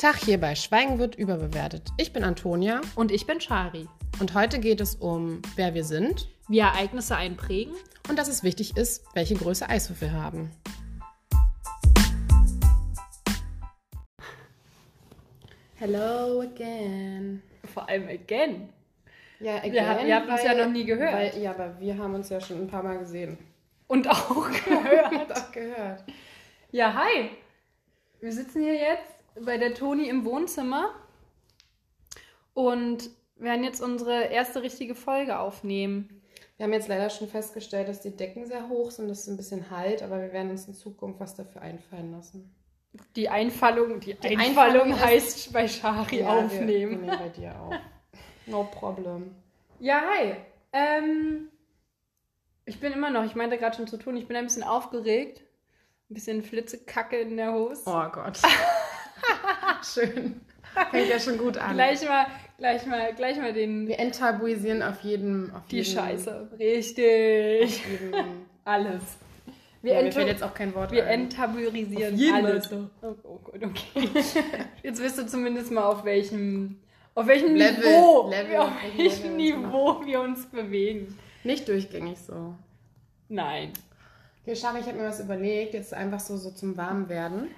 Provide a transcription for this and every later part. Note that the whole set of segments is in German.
Tag hier bei Schweigen wird überbewertet. Ich bin Antonia Und ich bin Shari. und heute geht es um, wer wir sind Wie Ereignisse einprägen. und dass es wichtig ist, welche Größe Eiswürfel haben. Hello again. Vor allem again. Ja, again. Wir haben- ihr habt uns ja noch nie gehört. Weil, ja, aber wir haben uns ja schon ein paar Mal gesehen. Und auch gehört. Und auch gehört. ja, hi. Wir sitzen hier jetzt bei der Toni im Wohnzimmer und werden jetzt unsere erste richtige Folge aufnehmen. Wir haben jetzt leider schon festgestellt, dass die Decken sehr hoch sind, dass es ein bisschen halt, aber wir werden uns in Zukunft was dafür einfallen lassen. Die Einfallung, die, Einfallung Einfallung heißt bei Shari Ja, aufnehmen. Wir, nehmen bei dir auf. No problem. Ja, hi. Ähm, ich bin immer noch, ich meinte gerade schon zu tun, ich bin ein bisschen aufgeregt. Ein bisschen Flitzekacke in der Hose. Oh Gott. Schön. Fängt ja schon gut an. Gleich mal, gleich mal, gleich mal den, Wir enttabuisieren auf jeden. Auf die jeden, Scheiße. Richtig. Jeden, Alles. Wir, ja, mir fällt jetzt auch kein Wort wir ein. enttabuisieren Auf jeden alles. Fall. Oh, oh Gott, okay. Jetzt wirst du zumindest mal auf welchem, auf welchem Level, Niveau, Level, auf welchem Niveau wir uns bewegen. Nicht durchgängig so. Nein. Okay, Schari, ich habe mir was überlegt, jetzt einfach so, so zum Warmwerden.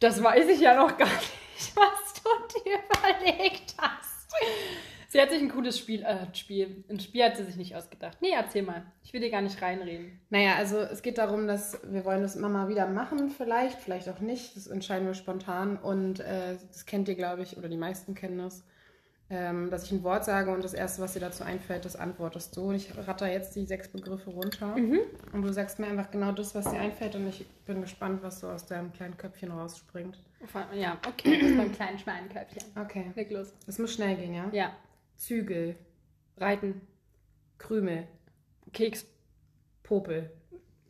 Das weiß ich ja noch gar nicht, was du dir überlegt hast. Sie hat sich ein cooles Spiel, äh, Spiel, ein Spiel hat sie sich nicht ausgedacht. Nee, erzähl mal. Ich will dir gar nicht reinreden. Naja, also es geht darum, dass wir wollen das immer mal wieder machen, vielleicht, vielleicht auch nicht. Das entscheiden wir spontan. Und äh, das kennt ihr, glaube ich, oder die meisten kennen das. Ähm, dass ich ein Wort sage und das Erste, was dir dazu einfällt, das antwortest du. Und ich ratter jetzt die sechs Begriffe runter. Und du sagst mir einfach genau das, was dir einfällt. Und ich bin gespannt, was so aus deinem kleinen Köpfchen rausspringt. Ja, okay. Das ist beim kleinen Schweinköpfchen. Okay. Leg los. Das muss schnell gehen, ja? Ja. Zügel, Reiten. Krümel, Keks. Popel,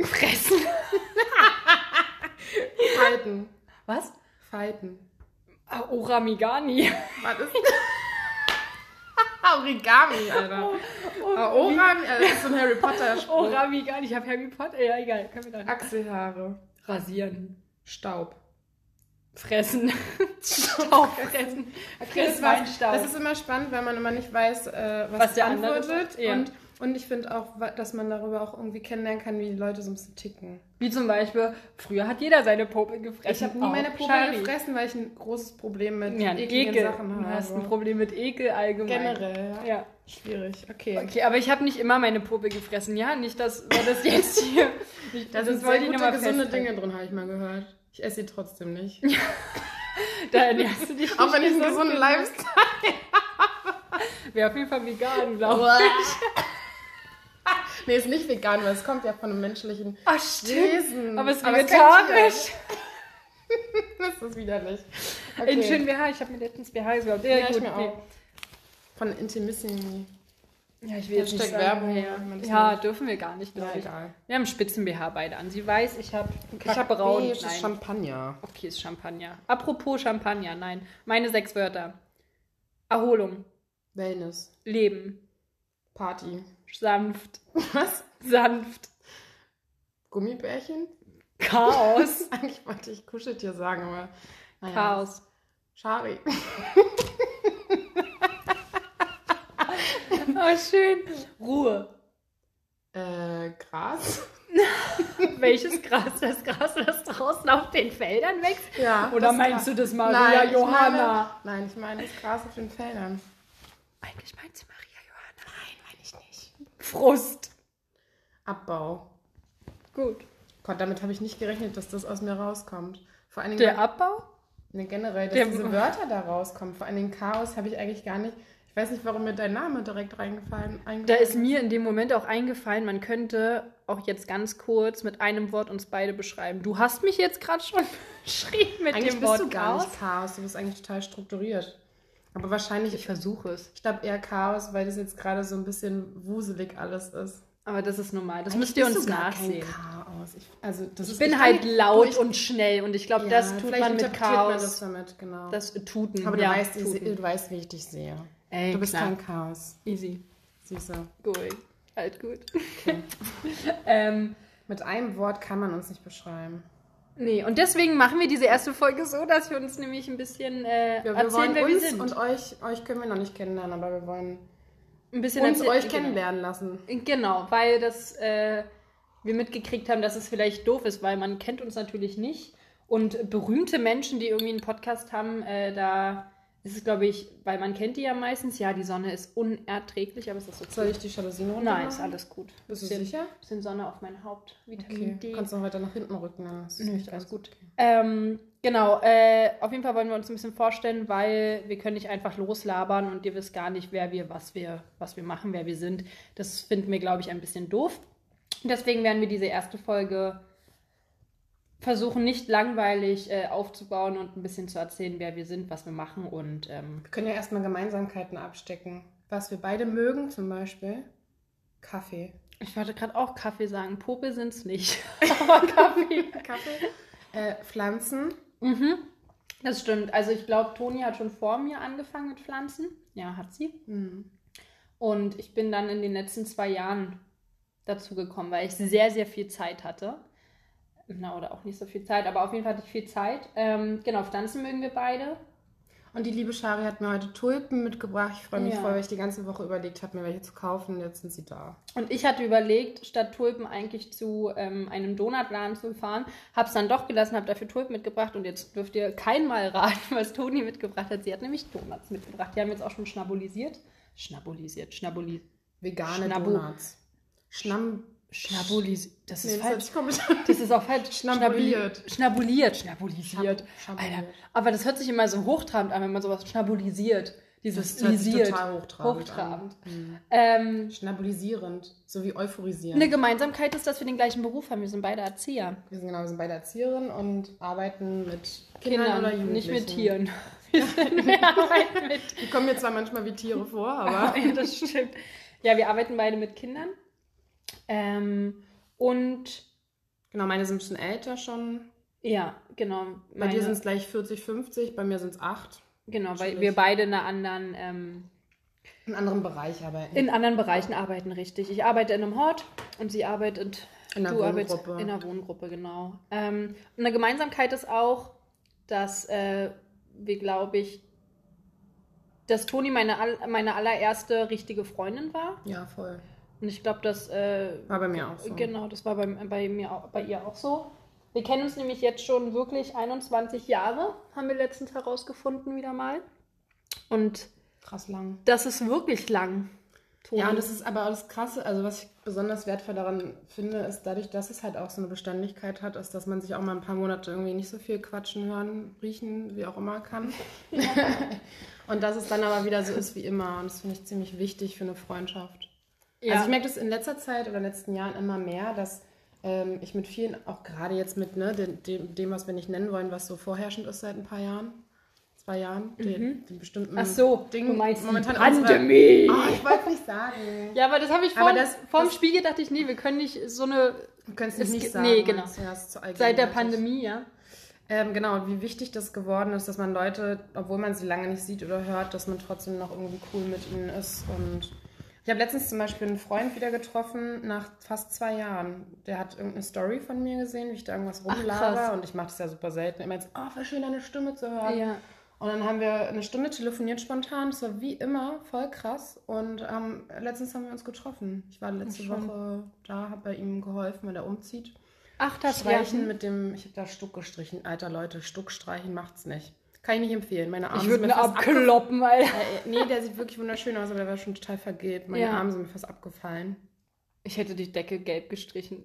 Fressen. Falten, Was? Falten. Ah, Oramigani. Was ist Origami, Alter. Ah, Orami, das ist so ein Harry Potter Spruch. Oramigani. Ich habe Harry Potter. Ja, egal. Können wir da Achselhaare, rasieren. Staub. Fressen. Staub fressen. Okay, das, Staub. das ist immer spannend, weil man immer nicht weiß, äh, was, Was der andere antwortet. ja. Und, und ich finde auch, dass man darüber auch irgendwie kennenlernen kann, wie die Leute so ein bisschen ticken. Wie zum Beispiel, früher hat jeder seine Popel gefressen. Ich habe nie meine Popel Shari. gefressen, weil ich ein großes Problem mit Ja, Ekel. Sachen Du habe. hast ein Problem mit Ekel allgemein. Generell, ja. Ja. Schwierig. Okay. Okay, aber ich habe nicht immer meine Popel gefressen. Ja, nicht, dass wir das jetzt hier. Nicht, Da das sind sehr ich gute, gesunde. Dinge drin, habe ich mal gehört. Ich esse sie trotzdem nicht. Da ernährst du dich Auch wenn ich einen gesund gesunden. Lifestyle Wäre auf jeden Fall vegan, glaube ich. Nee, ist nicht vegan, weil es kommt ja von einem menschlichen Ach, stimmt. Wesen. Aber es ist vegetarisch. Das ist widerlich. In schön BH. Ich habe mir letztens BH gekauft. Ja, Ja, ich gut. mir nee. auch. Von Intimissimi. Ja, ich will jetzt nicht sagen, Werbung, das Ja, nicht- dürfen wir gar nicht, Ja, ich. egal. Wir haben Spitzen-BH beide an. Sie weiß, ich habe ich hab braun. Nee, ist Nein. Champagner. Okay, ist Champagner. Apropos Champagner, nein. Meine sechs Wörter. Erholung, Wellness. Leben, Party. Sanft, Was? sanft, Gummibärchen? Chaos, Eigentlich wollte ich Kuscheltier sagen, aber. naja. Chaos. Schari. Oh, schön. Ruhe. Äh, Gras. Welches Gras? Das Gras, das draußen auf den Feldern wächst? Ja. Oder meinst Gras. du das Maria Nein, ich Johanna? Meine, nein, ich meine das Gras auf den Feldern. Eigentlich meint sie Maria Johanna. Nein, meine ich nicht. Frust. Abbau. Gut. Gott, damit habe ich nicht gerechnet, dass das aus mir rauskommt. Vor allen Dingen, Der Abbau? nee, generell, dass der- diese Wörter da rauskommen. Vor allen Dingen Chaos habe ich eigentlich gar nicht. Ich weiß nicht, warum mir dein Name direkt reingefallen Da ist mir in dem Moment auch eingefallen, man könnte auch jetzt ganz kurz mit einem Wort uns beide beschreiben. Du hast mich jetzt gerade schon beschrieben mit Eigentlich dem bist Wort du gar Chaos. nicht Chaos. Du bist eigentlich total strukturiert. Aber wahrscheinlich, Ich ich, versuche es. glaube eher Chaos, weil das jetzt gerade so ein bisschen wuselig alles ist. Aber das ist normal. Das Eigentlich müsst ihr uns nachsehen. Chaos. Ich, also, das Ich ist, bin kann halt nicht- laut ich- und schnell und ich glaube, Ja, das tut man mit interpretiert man das Chaos. damit, genau. Das Tuten. Aber du, ja, weißt, ich, Tuten. du weißt, wie ich dich sehe. Ey, Du bist klar. kein Chaos. Easy. Süße. Gut. Halt gut. Okay. ähm, Mit einem Wort kann man uns nicht beschreiben. Nee, und deswegen machen wir diese erste Folge so, dass wir uns nämlich ein bisschen äh, Ja, wir erzählen, wollen wer wir sind. und euch, euch können wir noch nicht kennenlernen, aber wir wollen ein bisschen uns euch genau. kennenlernen lassen. Genau, weil das äh, wir mitgekriegt haben, dass es vielleicht doof ist, weil man kennt uns natürlich nicht. Und berühmte Menschen, die irgendwie einen Podcast haben, äh, da ist es, glaube ich, weil man kennt die ja meistens. Ja, die Sonne ist unerträglich, aber es ist so Soll ich die Jalousien runter Nein, ist alles gut. Bist du bisschen, sicher? Bisschen Sonne auf mein Haupt. Vitamin Okay, D. kannst du noch weiter nach hinten rücken. Dann ist Nö, nicht ist alles gut. okay. Ähm, genau, äh, auf jeden Fall wollen wir uns ein bisschen vorstellen, weil wir können nicht einfach loslabern und ihr wisst gar nicht, wer wir, was wir, was wir machen, wer wir sind. Das finden wir, glaube ich, ein bisschen doof. Deswegen werden wir diese erste Folge versuchen, nicht langweilig äh, aufzubauen und ein bisschen zu erzählen, wer wir sind, was wir machen und ähm, Wir können ja erstmal Gemeinsamkeiten abstecken. Was wir beide mögen, zum Beispiel Kaffee. ich wollte gerade auch Kaffee sagen. Popel sind es nicht, aber Kaffee. Kaffee? äh, Pflanzen. Mhm. Das stimmt. Also ich glaube, Toni hat schon vor mir angefangen mit Pflanzen. Ja, hat sie. Hm. Und ich bin dann in den letzten zwei Jahren dazu gekommen, weil ich sehr, sehr viel Zeit hatte. Na, oder auch nicht so viel Zeit, aber auf jeden Fall hatte ich viel Zeit. Ähm, genau, Pflanzen mögen wir beide. Und die liebe Shari hat mir heute Tulpen mitgebracht. Ich freue mich Ja. voll, weil ich die ganze Woche überlegt habe, mir welche zu kaufen. Jetzt sind sie da. Und ich hatte überlegt, statt Tulpen eigentlich zu ähm, einem Donutladen zu fahren. Hab's dann doch gelassen, habe dafür Tulpen mitgebracht. Und jetzt dürft ihr kein Mal raten, was Toni mitgebracht hat. Sie hat nämlich Donuts mitgebracht. Die haben jetzt auch schon schnabulisiert. Schnabulisiert, schnabuli, Vegane Schnabu- Donuts. Schnamm. Schnabulisiert. Das ist Nee, das falsch. komisch Das ist auch falsch. Schnabuliert. Schnabuli- Schnabuliert, schnabulisiert. Schab-. Alter, aber das hört sich immer so hochtrabend an, wenn man sowas schnabulisiert. Dieses Das lisiert. total hochtrabend Hochtrabend. an. Hm. Ähm, Schnabulisierend. So wie euphorisierend. eine Gemeinsamkeit ist, dass wir den gleichen Beruf haben. Wir sind beide Erzieher. Wir sind genau, wir sind beide Erzieherinnen und arbeiten mit Kindern, Kindern, oder Jugendlichen. nicht mit Tieren. Wir, sind, wir arbeiten mit. Die kommen mir zwar manchmal wie Tiere vor, aber ja, das stimmt. Ja, wir arbeiten beide mit Kindern. Ähm, und genau, meine sind ein bisschen älter schon. ja, genau. Bei dir sind es gleich 40, 50, bei mir sind es 8. Genau, weil wir beide in einer anderen ähm, In einem anderen Bereich arbeiten. In anderen Bereichen arbeiten, richtig. Ich arbeite in einem Hort und sie arbeitet In einer du Wohngruppe. in einer Wohngruppe, genau. Ähm, und eine Gemeinsamkeit ist auch, dass äh, wir, glaube ich, dass Toni meine, meine allererste richtige Freundin war. ja, voll. Und ich glaube, dass. Äh, War bei mir auch so. Genau, das war bei, bei, mir auch, bei ihr auch so. Wir kennen uns nämlich jetzt schon wirklich 21 Jahre, haben wir letztens herausgefunden, wieder mal. Und Krass lang. das ist wirklich lang. Toni. Ja, und das ist aber auch das Krasse, also was ich besonders wertvoll daran finde, ist dadurch, dass es halt auch so eine Beständigkeit hat, ist, dass man sich auch mal ein paar Monate irgendwie nicht so viel quatschen, hören, riechen, wie auch immer kann. und dass es dann aber wieder so ist wie immer. Und das finde ich ziemlich wichtig für eine Freundschaft. Ja. Also ich merke das in letzter Zeit oder in den letzten Jahren immer mehr, dass ähm, ich mit vielen, auch gerade jetzt mit ne, dem, dem, dem, was wir nicht nennen wollen, was so vorherrschend ist seit ein paar Jahren, zwei Jahren, den, den bestimmten Mhm. Ach so, Ding, du meinst momentan Pandemie. Unsere, oh, ich wollte es nicht sagen. Ja, aber das habe ich Aber vor, das- vorm das- Spiegel dachte ich, nee, wir können nicht so eine Du kannst Es nicht sagen. nee, genau. ja, seit der. Pandemie, ja. Ähm, genau, wie wichtig das geworden ist, dass man Leute, obwohl man sie lange nicht sieht oder hört, dass man trotzdem noch irgendwie cool mit ihnen ist. Und ich habe letztens zum Beispiel einen Freund wieder getroffen nach fast zwei Jahren. Der hat irgendeine Story von mir gesehen, wie ich da irgendwas Ach, rumlaber. und ich mache das ja super selten. Er meint, oh, voll schön, deine Stimme zu hören. Ja. Und dann haben wir eine Stunde telefoniert spontan. Das war wie immer voll krass. Und ähm, letztens haben wir uns getroffen. Ich war letzte Schön. Woche da, habe bei ihm geholfen, weil er umzieht. Ach, das Streichen ja. mit dem, ich habe da Stuck gestrichen. Alter Leute, Stuck streichen macht's nicht. Kann ich nicht empfehlen. Meine Arme Ich würde sind mir mir fast abkloppen, Alter. Äh, nee, der sieht wirklich wunderschön aus, aber der war schon total vergilbt. Meine Ja. Arme sind mir fast abgefallen. Ich hätte die Decke gelb gestrichen.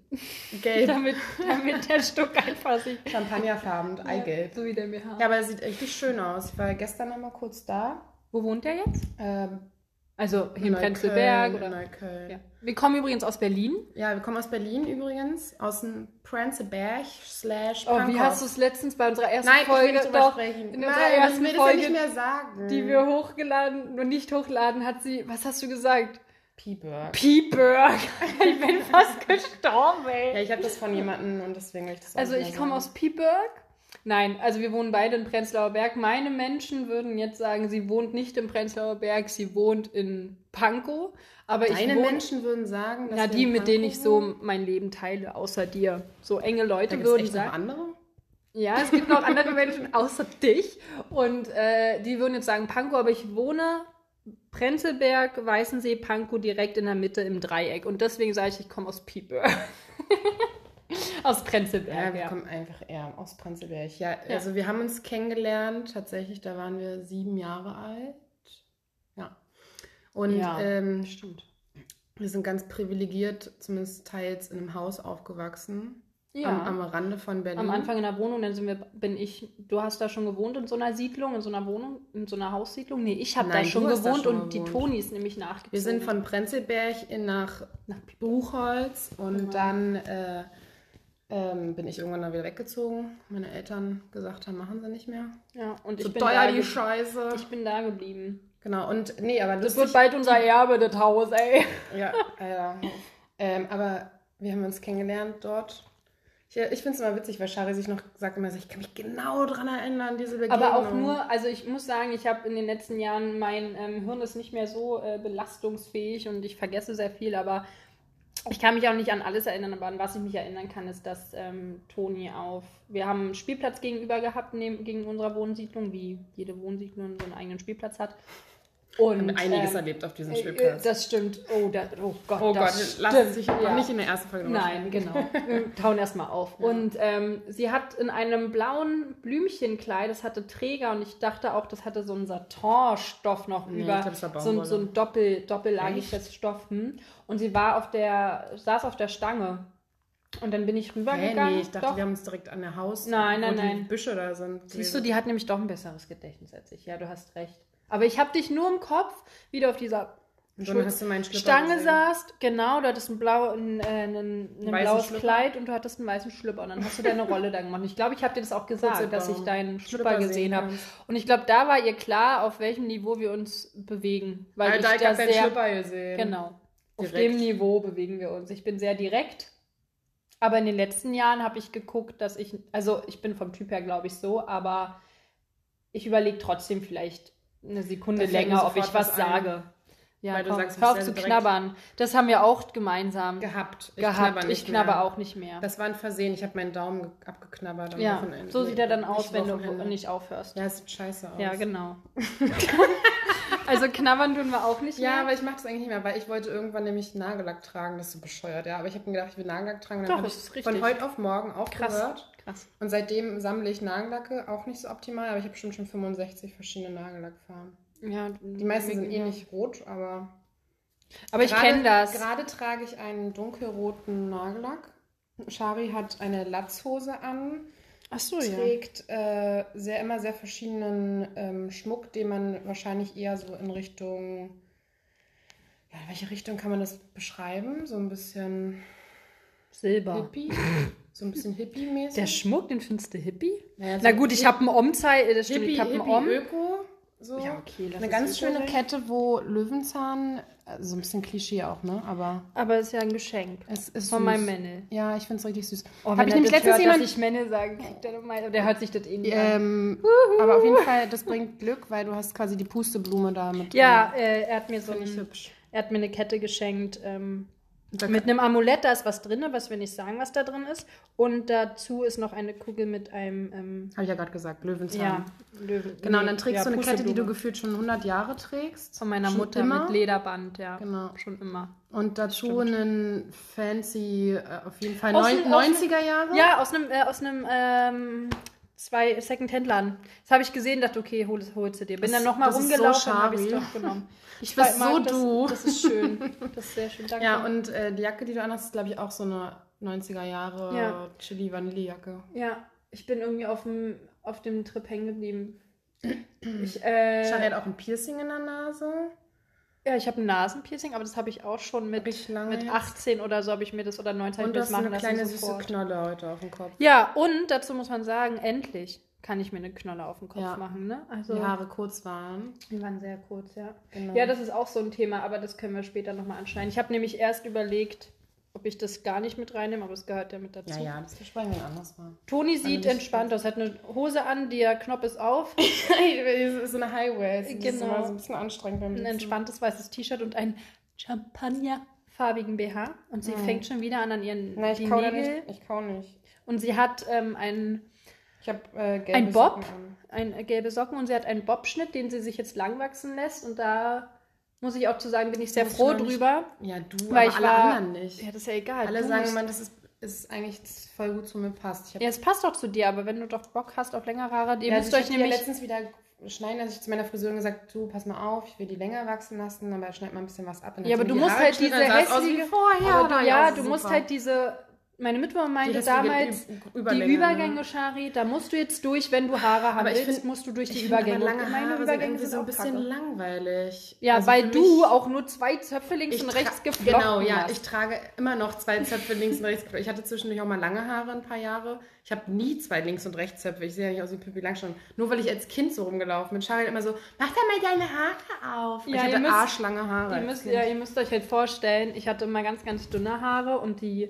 Gelb, damit, damit der Stuck einfach sich. champagnerfarben, Eigelb. So wie der BH. Ja, aber er sieht richtig schön aus. Ich war gestern noch mal kurz da. Wo wohnt der jetzt? Ähm, Also hier in Prenzlberg oder? Neukölln. Ja. Wir kommen übrigens aus Berlin. Ja, wir kommen aus Berlin übrigens, aus dem Prenzlberg slash Oh, wie hast du es letztens bei unserer ersten Nein, Folge ich will doch sprechen. in Nein, unserer ich ersten will das Folge, nicht mehr sagen. die wir hochgeladen und nicht hochladen, hat sie, was hast du gesagt? P-Burg. P-Burg. ich bin fast gestorben, ey. Ja, ich habe das von jemandem und deswegen will ich das auch Also ich komme aus Pieberg. Nein, also wir wohnen beide in Prenzlauer Berg. Meine Menschen würden jetzt sagen, sie wohnt nicht in Prenzlauer Berg, sie wohnt in Pankow. Aber Deine ich wohne, Menschen würden sagen, dass na die, mit denen ich so mein Leben teile, außer dir. So enge Da Leute gibt's würden echt noch sagen. andere? Ja, es gibt noch andere Menschen außer dich. Und äh, die würden jetzt sagen Pankow, aber ich wohne Prenzlberg, Weißensee, Pankow direkt in der Mitte im Dreieck. Und deswegen sage ich, ich komme aus Pieper. aus Prenzlberg, Ja, wir ja. kommen einfach eher aus Prenzlberg. Ja, also wir haben uns kennengelernt, tatsächlich, da waren wir sieben Jahre alt. Ja. Und Ja, ähm, stimmt. wir sind ganz privilegiert, zumindest teils in einem Haus aufgewachsen. Ja. Am, am Rande von Berlin. Am Anfang in der Wohnung, dann sind wir, bin ich, du hast da schon gewohnt in so einer Siedlung, in so einer Wohnung, in so einer Haussiedlung? Nee, ich habe da schon hast da gewohnt schon und die gewohnt. Toni ist nämlich nachgezogen. Wir sind von Prenzlberg in nach Nach Buchholz und Genau. dann äh, ähm, bin ich irgendwann da wieder weggezogen. Meine Eltern gesagt haben, machen sie nicht mehr. Ja, und ich So bin teuer da die Scheiße. Ich bin da geblieben. genau, und nee, aber Das lustig, wird bald unser Erbe, das Haus, ey. Ja, ja. ähm, aber wir haben uns kennengelernt dort. Ich, ich finde es immer witzig, weil Shari sich noch sagt immer, so, ich kann mich genau dran erinnern, diese Begegnung. Aber auch nur, also ich muss sagen, ich habe in den letzten Jahren, mein ähm, Hirn ist nicht mehr so äh, belastungsfähig und ich vergesse sehr viel, aber ich kann mich auch nicht an alles erinnern, aber an was ich mich erinnern kann, ist, dass ähm, Toni auf, wir haben einen Spielplatz gegenüber gehabt, neben, gegen unserer Wohnsiedlung, wie jede Wohnsiedlung so einen eigenen Spielplatz hat. Und, haben einiges ähm, erlebt auf diesem äh, Spielplatz. Das stimmt. Oh, da, oh Gott, oh Gott, das lass stimmt. es sich ja. nicht in der ersten Folge Nein, genau. Wir tauen erstmal auf. Und ähm, sie hat in einem blauen Blümchenkleid, das hatte Träger und ich dachte auch, das hatte so einen Satinstoff noch Nee, über. glaub, so, so ein Doppel, doppellagiges Stoff. Hm. Und sie war auf der, saß auf der Stange. Und dann bin ich Hä, rübergegangen. nee, ich dachte, Doch. wir haben uns direkt an der Haus, Nein, wo nein, die nein. Büsche da sind. Siehst du, die hat nämlich doch ein besseres Gedächtnis als ich. Ja, du hast recht. Aber ich habe dich nur im Kopf auf dieser hast du meinen Schlüpper Stange gesehen. saßt, genau, du hattest ein, blau, ein, äh, ein, ein blaues Schlüpper. Kleid und du hattest einen weißen Schlüpper. Und dann hast du deine Rolle da gemacht. Und Ich glaube, ich habe dir das auch gesagt, dass ich deinen Schlüpper, Schlüpper gesehen sehen habe. Und ich glaube, da war ihr klar, auf welchem Niveau wir uns bewegen. Weil Alter, ich ich da hab deinen Schlüpper gesehen. Genau. Auf Direkt. dem Niveau bewegen wir uns. Ich bin sehr direkt. Aber in den letzten Jahren habe ich geguckt, dass ich, also ich bin vom Typ her, glaube ich, so, aber ich überlege trotzdem vielleicht eine Sekunde länger, ob ich was ein. sage. Ja, Weil du komm, sagst, du hör auf zu knabbern. Das haben wir auch gemeinsam Gehabt. Ich gehabt. knabber ich nicht knabber mehr. auch nicht mehr. Das war ein Versehen. Ich habe meinen Daumen ge- abgeknabbert am ja, Wochenende. so sieht er dann Nicht aus, wenn du nicht aufhörst. Ja, sieht scheiße aus. Ja, genau. also knabbern tun wir auch nicht Ja, mehr. aber ich mache das eigentlich nicht mehr, weil ich wollte irgendwann nämlich Nagellack tragen. Das ist so bescheuert, ja. Aber ich habe mir gedacht, ich will Nagellack tragen. Und Doch, dann habe das ich ist richtig. von heute auf morgen Krass. aufgehört. Krass. Und seitdem sammle ich Nagellacke, auch nicht so optimal, aber ich habe bestimmt schon 65 verschiedene Nagellackfarben. Ja, Die meisten sind eh nicht rot, aber. Aber ich kenne das. Gerade trage ich einen dunkelroten Nagellack. Shari hat eine Latzhose an, Ach so, trägt äh, sehr immer sehr verschiedenen ähm, Schmuck, den man wahrscheinlich eher so in Richtung. Ja, in welche Richtung kann man das beschreiben? So ein bisschen Silber. Hippie? So ein bisschen Hippie-mäßig? Der Schmuck, den findest du hippie? Naja, so Na gut, ich habe einen Om-Zeit, das stimmt, Hippie, ich habe einen Om. Öko. So. Ja, okay, Eine ganz schöne sein. Kette, wo Löwenzahn, also so ein bisschen Klischee auch, ne? Aber Aber es ist ja ein Geschenk. es ist Von süß. meinem Männle. Ja, ich finde es richtig süß. Oh, Hab wenn ich nämlich letztens hört, jemand. dass ich Männle sage, kriegt er nochmal. Der hört sich das eh nicht an. Ähm, aber auf jeden Fall, das bringt Glück, weil du hast quasi die Pusteblume da mit Ja, äh, er hat mir so drin. Ein, hübsch. er hat mir eine Kette geschenkt ähm, mit einem Amulett. Da ist was drin, was wir nicht sagen, was da drin ist. Und dazu ist noch eine Kugel mit einem ähm, Habe ich ja gerade gesagt, Löwenzahn. ja, Löwen. Genau, und dann trägst ja, du eine Kette, die du gefühlt schon 100 Jahre trägst. von meiner schon Mutter immer. mit Lederband, ja. Genau. Schon immer. Und dazu einen fancy, äh, auf jeden Fall Aus neun, dem- aus dem- 90er Jahre. Ja, aus einem, äh, aus einem ähm, zwei Second-Hand-Laden. Das habe ich gesehen, dachte, okay, hol, holst du dir. Bin Das- dann nochmal ist so rumgelaufen und habe ich es doch genommen. Ich mag so das, du. Das ist schön. Das ist sehr schön. Danke. Ja, und äh, die Jacke, die du anhast, ist, glaube ich, auch so eine 90er Jahre Ja. Chili-Vanille-Jacke. ja, ich bin irgendwie auf dem, auf dem Trip hängen geblieben. Ich, äh, Shari hat auch ein Piercing in der Nase. Ja, ich habe ein Nasenpiercing, aber das habe ich auch schon mit, mit jetzt. 18 oder so habe ich mir das oder 19 Und hab du ich hast mir das eine machen kleine lassen süße. Knolle heute auf dem Kopf. Ja, und dazu muss man sagen, endlich kann ich mir eine Knolle auf den Kopf Ja. machen. Ne? Also, Die Haare kurz waren. Die waren sehr kurz, ja. Genau. Ja, das ist auch so ein Thema, aber das können wir später nochmal anschneiden. Ich habe nämlich erst überlegt, ob ich das gar nicht mit reinnehme, aber es gehört ja mit dazu. Ja, ja, das besprechen wir anders mal. Toni sieht nicht- entspannt aus, hat eine Hose an, der Knopf ist auf, so eine Highway. Das ist Genau. immer so ein bisschen anstrengend beim ein entspanntes weißes T-Shirt und ein Champagnerfarbigen BH. Und sie fängt schon wieder an an ihren Nein, ich kau nicht. Ich kau nicht. Und sie hat ähm, ein Ich habe äh, gelbe Ein Bob, Socken an. ein äh, gelbe Socken und sie hat einen Bobschnitt, den sie sich jetzt lang wachsen lässt und da muss ich auch zu sagen, bin ich sehr froh nicht- drüber. Ja, du, Weil aber ich alle war- anderen nicht. Ja, das ist ja egal. alle Du sagen immer, das ist, ist eigentlich voll gut zu mir passt. Ja, es passt doch zu dir, aber wenn du doch Bock hast auf längere Haare, ihr Ja, müsst also euch ich hab die ja nämlich. letztens wieder schneiden, als ich zu meiner Friseurin gesagt, du, pass mal auf, ich will die länger wachsen lassen, aber schneid mal ein bisschen was ab. Ja, aber du musst Haare halt geschnitten, diese hässliche. vorher. aber oder? du, ja, das du musst halt diese. Meine Mitbewohner meinte damals, Ü- die Überlänge, Übergänge, ne? Shari, da musst du jetzt durch, wenn du Haare haben willst, find- musst du durch die Ich finde aber Übergänge. lange meine Haare sind Übergänge irgendwie sind so ein bisschen kacke. langweilig. Ja, Also weil du auch nur zwei Zöpfe links und rechts geflochten Genau, ja, hast. ich trage immer noch zwei Zöpfe links und rechts. Ich hatte zwischendurch auch mal lange Haare ein paar Jahre. Ich habe nie zwei links und rechts Zöpfe. Ich sehe ja nicht aus wie Pippi Langstrumpf. Nur weil ich als Kind so rumgelaufen bin. Hat immer so, mach doch mal deine Haare auf. Ja, ich hatte müsst- arschlange Haare. Ihr müsst, ja, ihr müsst euch halt vorstellen, ich hatte immer ganz, ganz dünne Haare und die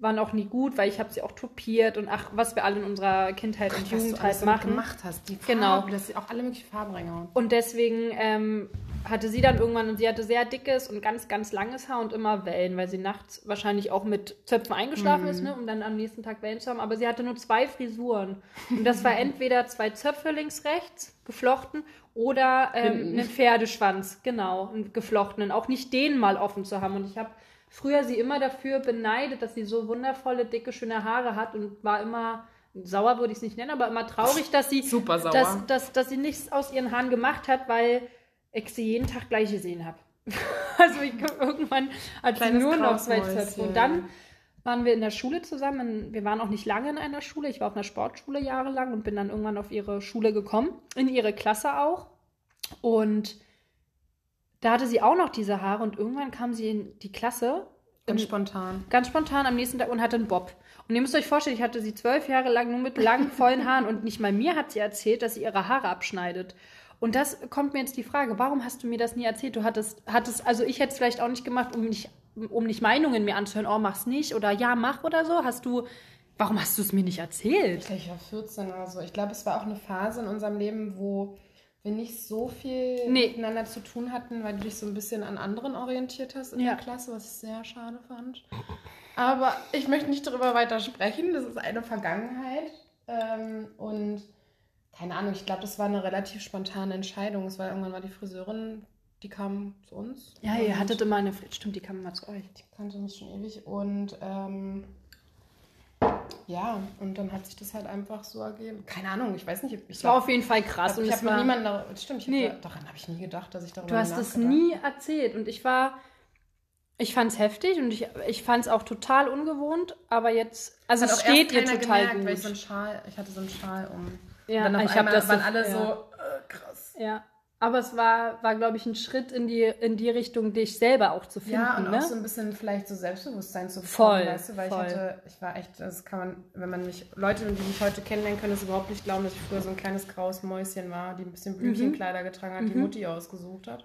waren auch nie gut, weil ich habe sie auch topiert und ach, was wir alle in unserer Kindheit und was du Jugend halt machen. gemacht hast. Die Genau. Farbe, dass sie auch alle möglichen Farben reingehauen. Und deswegen ähm, hatte sie dann irgendwann, und sie hatte sehr dickes und ganz, ganz langes Haar und immer Wellen, weil sie nachts wahrscheinlich auch mit Zöpfen eingeschlafen ist, ne, um dann am nächsten Tag Wellen zu haben. Aber sie hatte nur zwei Frisuren. Und das war entweder zwei Zöpfe links, rechts, geflochten, oder ähm, einen Pferdeschwanz, genau, einen geflochtenen. Auch nicht den mal offen zu haben. Und ich habe früher sie immer dafür beneidet, dass sie so wundervolle, dicke, schöne Haare hat und war immer. Sauer würde ich es nicht nennen, aber immer traurig, dass sie Super sauer. dass, dass, dass sie nichts aus ihren Haaren gemacht hat, weil ich sie jeden Tag gleich gesehen habe. also ich irgendwann hat sie nur noch. Zöpfe. Und dann waren wir in der Schule zusammen. Wir waren auch nicht lange in einer Schule. Ich war auf einer Sportschule jahrelang und bin dann irgendwann auf ihre Schule gekommen, in ihre Klasse auch. Und da hatte sie auch noch diese Haare und irgendwann kam sie in die Klasse Ganz spontan. ganz spontan am nächsten Tag und hatte einen Bob. Und ihr müsst euch vorstellen, ich hatte sie zwölf Jahre lang nur mit langen, vollen Haaren und nicht mal mir hat sie erzählt, dass sie ihre Haare abschneidet. Und das kommt mir jetzt die Frage, warum hast du mir das nie erzählt? Du hattest, hattest, also ich hätte es vielleicht auch nicht gemacht, um nicht, um nicht Meinungen mir anzuhören, oh, mach's nicht oder ja, mach oder so. Hast du, warum hast du es mir nicht erzählt? Ich war 14 oder so. Ich glaube, es war auch eine Phase in unserem Leben, wo wir nicht so viel Nee. miteinander zu tun hatten, weil du dich so ein bisschen an anderen orientiert hast in Ja. der Klasse, was ich sehr schade fand. Aber ich möchte nicht darüber weiter sprechen. Das ist eine Vergangenheit. Ähm, und keine Ahnung, ich glaube, das war eine relativ spontane Entscheidung. Es war irgendwann war die Friseurin, die kam zu uns. Ja, ihr hattet immer eine, stimmt, die kam immer zu euch. Die kannte mich schon ewig und ähm, ja, und dann hat sich das halt einfach so ergeben. Keine Ahnung, ich weiß nicht. Ich Es war auf jeden Fall krass. ich und habe mit war, niemandem darüber. Stimmt, ich Nee. hab, daran habe ich nie gedacht, dass ich darüber Du hast nachgedacht nie erzählt und ich war, ich fand es heftig und ich, ich fand es auch total ungewohnt, aber jetzt, also es steht dir total gemerkt, weil ich so einen gut. Schal, ich hatte so einen Schal um. Ja, und dann ich hab einmal das waren so- alle ja. so äh, krass. Ja, aber es war, war glaube ich, ein Schritt in die, in die Richtung, dich selber auch zu finden, Ja, und ne? auch so ein bisschen vielleicht so Selbstbewusstsein zu Voll, bekommen, weißt du, weil voll. ich hatte, ich war echt, das kann man, wenn man mich, Leute, die mich heute kennenlernen, können es überhaupt nicht glauben, dass ich früher so ein kleines graues Mäuschen war, die ein bisschen Blümchenkleider getragen hat, die Mutti ausgesucht hat.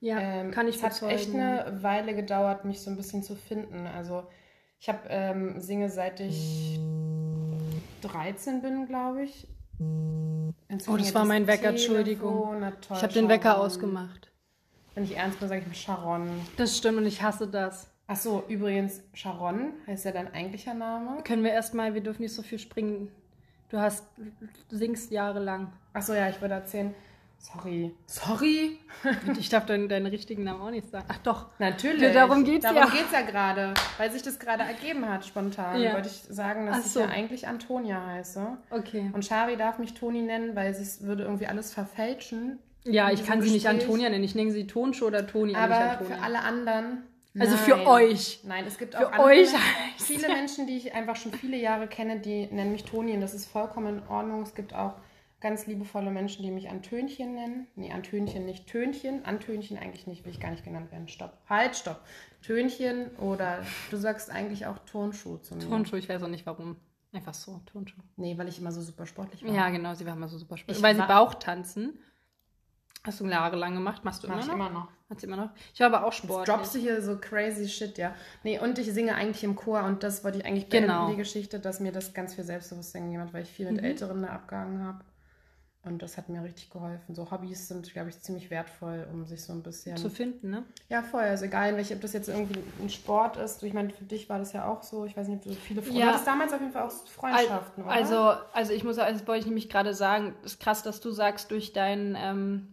ja, Ähm, kann ich es hat bezeugen. echt eine Weile gedauert, mich so ein bisschen zu finden. Also ich habe ähm, singe seit ich 13 bin, glaube ich. Oh, das war mein Wecker, Telefon. Entschuldigung. Na toll, Ich habe den Wecker ausgemacht. Wenn ich ernst bin, sage ich mal Sharon. Das stimmt und ich hasse das. Ach so, übrigens, Sharon heißt ja dein eigentlicher Name. Können wir erstmal, wir dürfen nicht so viel springen. Du hast, du singst jahrelang. Ach so, ja, ich würde erzählen. Sorry. Sorry? Und ich darf deinen, deinen richtigen Namen auch nicht sagen. Ach doch. Natürlich. Ja, darum geht's darum ja. geht's ja gerade. Weil sich das gerade ergeben hat, spontan. Ja. Wollte ich sagen, dass Ach ich so. ja eigentlich Antonia heiße. Okay. Und Shari darf mich Toni nennen, weil es würde irgendwie alles verfälschen. Ja, ich kann sie nicht. Antonia nennen. Ich nenne sie Tonschuh oder Toni, aber für alle anderen. Also für euch. Nein, es gibt Für auch andere, euch viele Menschen, die ich einfach schon viele Jahre kenne, die nennen mich Toni und das ist vollkommen in Ordnung. Es gibt auch ganz liebevolle Menschen, die mich Antönchen nennen. Nee, Antönchen nicht Tönchen. Antönchen eigentlich nicht, will ich gar nicht genannt werden. Stopp. Halt, stopp. Tönchen oder du sagst eigentlich auch Turnschuh zu mir. Tonschuh, ich weiß auch nicht warum. Einfach so, Tonschuh. Nee, weil ich immer so super sportlich war. Ja, genau, sie war immer so super spannend. Ich Weil sie Bauchtanzen. Hast du jahrelang gemacht? Machst du Mach immer noch? immer noch. Hat sie immer noch? Ich war aber auch Sport. droppst du hier so crazy shit, ja. Nee, und ich singe eigentlich im Chor und das wollte ich eigentlich beenden, Genau. die Geschichte, dass mir das ganz viel Selbstbewusstsein gegeben hat, weil ich viel Mhm. mit Älteren da abgehangen habe. Und das hat mir richtig geholfen. So Hobbys sind, glaube ich, ziemlich wertvoll, um sich so ein bisschen. Zu finden, ne? Ja, voll. Also egal, in welche, ob das jetzt irgendwie ein Sport ist. Ich meine, für dich war das ja auch so. Ich weiß nicht, ob du so viele Freunde. Ja. Du hattest damals auf jeden Fall auch Freundschaften, oder? Also, also ich muss, das wollte ich nämlich gerade sagen, es ist krass, dass du sagst, durch deinen ähm.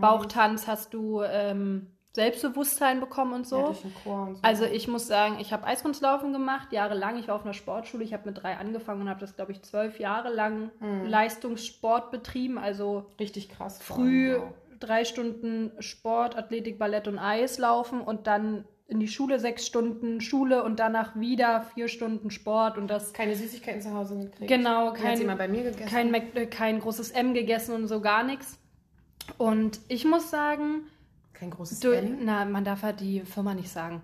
Bauchtanz hast du ähm, Selbstbewusstsein bekommen und so. Ja, durch den Chor und so. Also ich muss sagen, ich habe Eiskunstlaufen gemacht, jahrelang. Ich war auf einer Sportschule, ich habe mit drei angefangen und habe das, glaube ich, zwölf Jahre lang Hm. Leistungssport betrieben. Also richtig krass. früh Wow. drei Stunden Sport, Athletik, Ballett und Eislaufen und dann in die Schule sechs Stunden Schule und danach wieder vier Stunden Sport und das Keine Süßigkeiten zu Hause gekriegt. Genau, kein- sie mal bei mir gegessen. kein, äh, kein großes M gegessen und so gar nichts. Und ich muss sagen, kein großes du, N. na, man darf halt die Firma nicht sagen.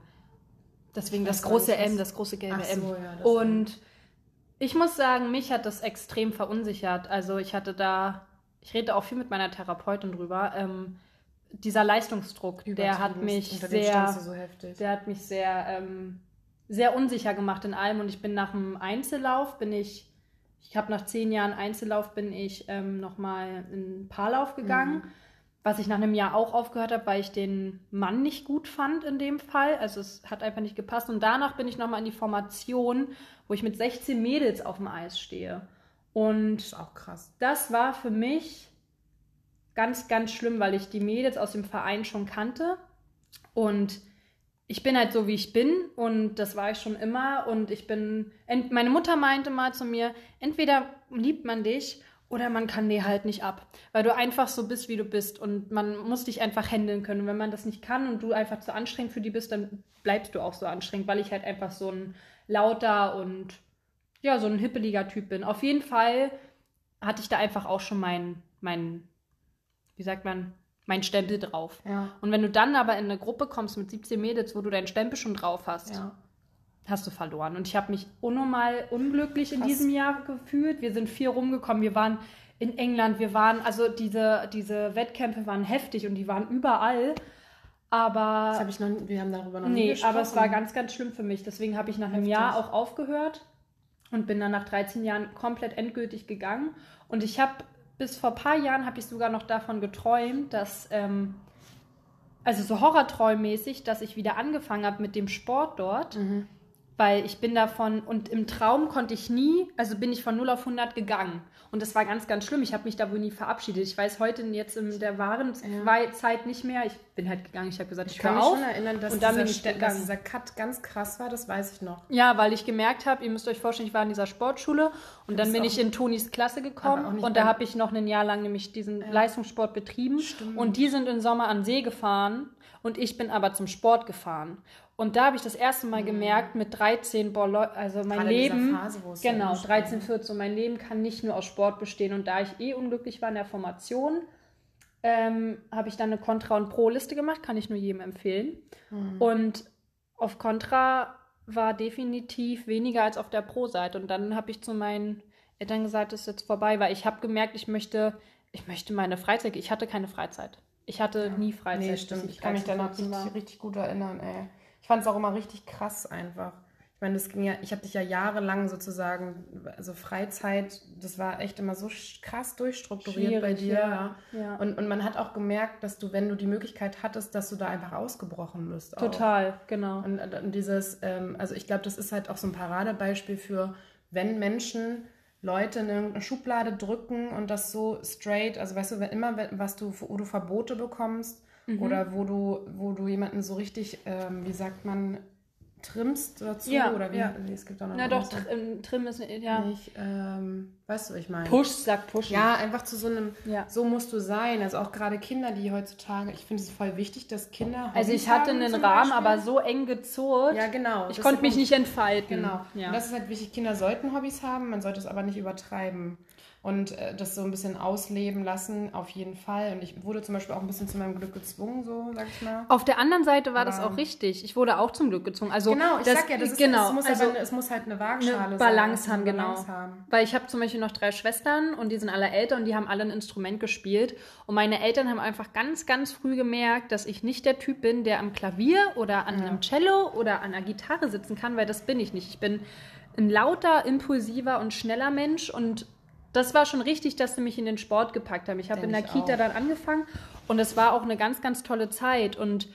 Deswegen das große M, das große gelbe so, M. ja, und ich muss sagen, mich hat das extrem verunsichert. Also ich hatte da, ich rede auch viel mit meiner Therapeutin drüber. Ähm, dieser Leistungsdruck, der hat mich sehr, so der hat mich sehr, ähm, sehr unsicher gemacht in allem. Und ich bin nach dem Einzellauf, bin ich, ich habe nach zehn Jahren Einzellauf, bin ich ähm, nochmal in Paarlauf gegangen. Mhm. Was ich nach einem Jahr auch aufgehört habe, weil ich den Mann nicht gut fand in dem Fall. Also es hat einfach nicht gepasst. Und danach bin ich nochmal in die Formation, wo ich mit 16 Mädels auf dem Eis stehe. Und Das ist auch krass. das war für mich ganz, ganz schlimm, weil ich die Mädels aus dem Verein schon kannte. Und ich bin halt so, wie ich bin. Und das war ich schon immer. Und ich bin. Meine Mutter meinte mal zu mir: entweder liebt man dich oder man kann dir halt nicht ab. Weil du einfach so bist, wie du bist. Und man muss dich einfach handeln können. Und wenn man das nicht kann und du einfach zu anstrengend für die bist, dann bleibst du auch so anstrengend, weil ich halt einfach so ein lauter und ja, so ein hippeliger Typ bin. Auf jeden Fall hatte ich da einfach auch schon mein, mein, wie sagt man, mein Stempel drauf. Ja. Und wenn du dann aber in eine Gruppe kommst mit 17 Mädels, wo du deinen Stempel schon drauf hast, Ja. Hast du verloren. Und ich habe mich unnormal unglücklich in Krass. diesem Jahr gefühlt. Wir sind viel rumgekommen. Wir waren in England, wir waren, also diese, diese Wettkämpfe waren heftig und die waren überall. Aber Das habe ich noch, wir haben darüber noch nie Nee, gesprochen. aber es war ganz, ganz schlimm für mich. Deswegen habe ich nach einem Heftig. Jahr auch aufgehört und bin dann nach 13 Jahren komplett endgültig gegangen. Und ich habe bis vor ein paar Jahren habe ich sogar noch davon geträumt, dass, ähm, also so horrorträummäßig, dass ich wieder angefangen habe mit dem Sport dort. Mhm. Weil ich bin davon, und im Traum konnte ich nie, also bin ich von 0 auf 100 gegangen. Und das war ganz, ganz schlimm. Ich habe mich da wohl nie verabschiedet. Ich weiß heute jetzt in der wahren Ja. Zeit nicht mehr. Ich bin halt gegangen. Ich habe gesagt, ich, Ich kann mich auf. schon erinnern, dass, und dann dieser, bin ich Ste- dass gegangen. dieser Cut ganz krass war, das weiß ich noch. Ja, weil ich gemerkt habe, ihr müsst euch vorstellen, ich war in dieser Sportschule und dann bin ich in Tonis Klasse gekommen und da habe ich noch ein Jahr lang nämlich diesen Leistungssport betrieben Stimmt. und die sind im Sommer an See gefahren und ich bin aber zum Sport gefahren. Und da habe ich das erste Mal gemerkt, mit 13, boah, Leu- also mein Mhm. Gerade Leben, Phase, genau, umschwingt. 13, 14, mein Leben kann nicht nur aus Sport bestehen. Und da ich eh unglücklich war in der Formation, ähm, habe ich dann eine Contra- und Pro-Liste gemacht, kann ich nur jedem empfehlen. Mhm. Und auf Contra war definitiv weniger als auf der Pro-Seite. Und dann habe ich zu meinen Eltern gesagt, das ist jetzt vorbei, weil ich habe gemerkt, ich möchte, ich möchte meine Freizeit. Ich hatte keine Freizeit. Ich hatte nie Freizeit. Nee, stimmt. ich kann mich 13, da noch 14 war. richtig, richtig gut erinnern, ey. Ich fand es auch immer richtig krass einfach. Ich meine, das ging ja, ich habe dich ja jahrelang sozusagen, also Freizeit, das war echt immer so krass durchstrukturiert bei Schwierig, dir. ja. Ja. Und, und man hat auch gemerkt, dass du, wenn du die Möglichkeit hattest, dass du da einfach ausgebrochen bist. Auch. Total, genau. Und, und dieses, ähm, also ich glaube, das ist halt auch so ein Paradebeispiel für, wenn Menschen Leute in irgendeine Schublade drücken und das so straight, also weißt du, wenn immer, was du, wo du Verbote bekommst Mhm. oder wo du, wo du jemanden so richtig, ähm, wie sagt man, trimmst dazu Ja, oder wie, ja. nee, es gibt auch noch Na doch, Tr ähm, Trim ist, ja. nicht, ähm, weißt du, was ich meine? Push, sagt Push. Ja, einfach zu so einem, Ja. so musst du sein. Also auch gerade Kinder, die heutzutage, ich finde es voll wichtig, dass Kinder. Also Hobbys ich hatte einen Rahmen, aber so eng gezurrt. Ja, genau. Ich konnte mich nicht entfalten. Genau. Ja. Und das ist halt wichtig. Kinder sollten Hobbys haben, man sollte es aber nicht übertreiben. Und äh, das so ein bisschen ausleben lassen, auf jeden Fall. Und ich wurde zum Beispiel auch ein bisschen zu meinem Glück gezwungen, so sag ich mal. Auf der anderen Seite war das Aber- auch richtig. Ich wurde auch zum Glück gezwungen. Also genau, ich das, sag ja, das ist, genau, es, muss also aber, es muss halt eine Waagschale eine sein. Balance muss haben, eine genau. Balance haben. Weil ich habe zum Beispiel noch drei Schwestern und die sind alle älter und die haben alle ein Instrument gespielt. Und meine Eltern haben einfach ganz, ganz früh gemerkt, dass ich nicht der Typ bin, der am Klavier oder an einem Cello oder an einer Gitarre sitzen kann, weil das bin ich nicht. Ich bin ein lauter, impulsiver und schneller Mensch und das war schon richtig, dass sie mich in den Sport gepackt haben. Ich habe in der Kita auch. dann angefangen und es war auch eine ganz, ganz tolle Zeit. Und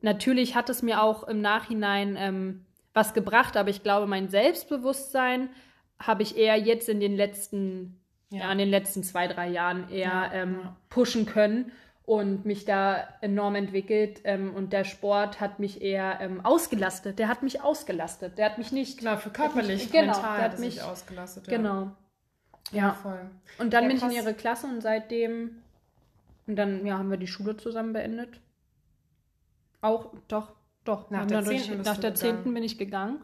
natürlich hat es mir auch im Nachhinein ähm, was gebracht, aber ich glaube, mein Selbstbewusstsein habe ich eher jetzt in den letzten, ja. ja in den letzten zwei, drei Jahren eher ja, ähm, ja. pushen können und mich da enorm entwickelt. Ähm, und der Sport hat mich eher ähm, ausgelastet. Der hat mich ausgelastet. Der hat mich nicht. Genau, für körperlich, mich, genau, mental der hat mich ausgelastet. Genau. Ja, voll. Und dann bin ich in ihre Klasse und seitdem. Und dann ja, haben wir die Schule zusammen beendet. Auch, doch, doch. Nach der, zehnten, nach der 10. bin ich gegangen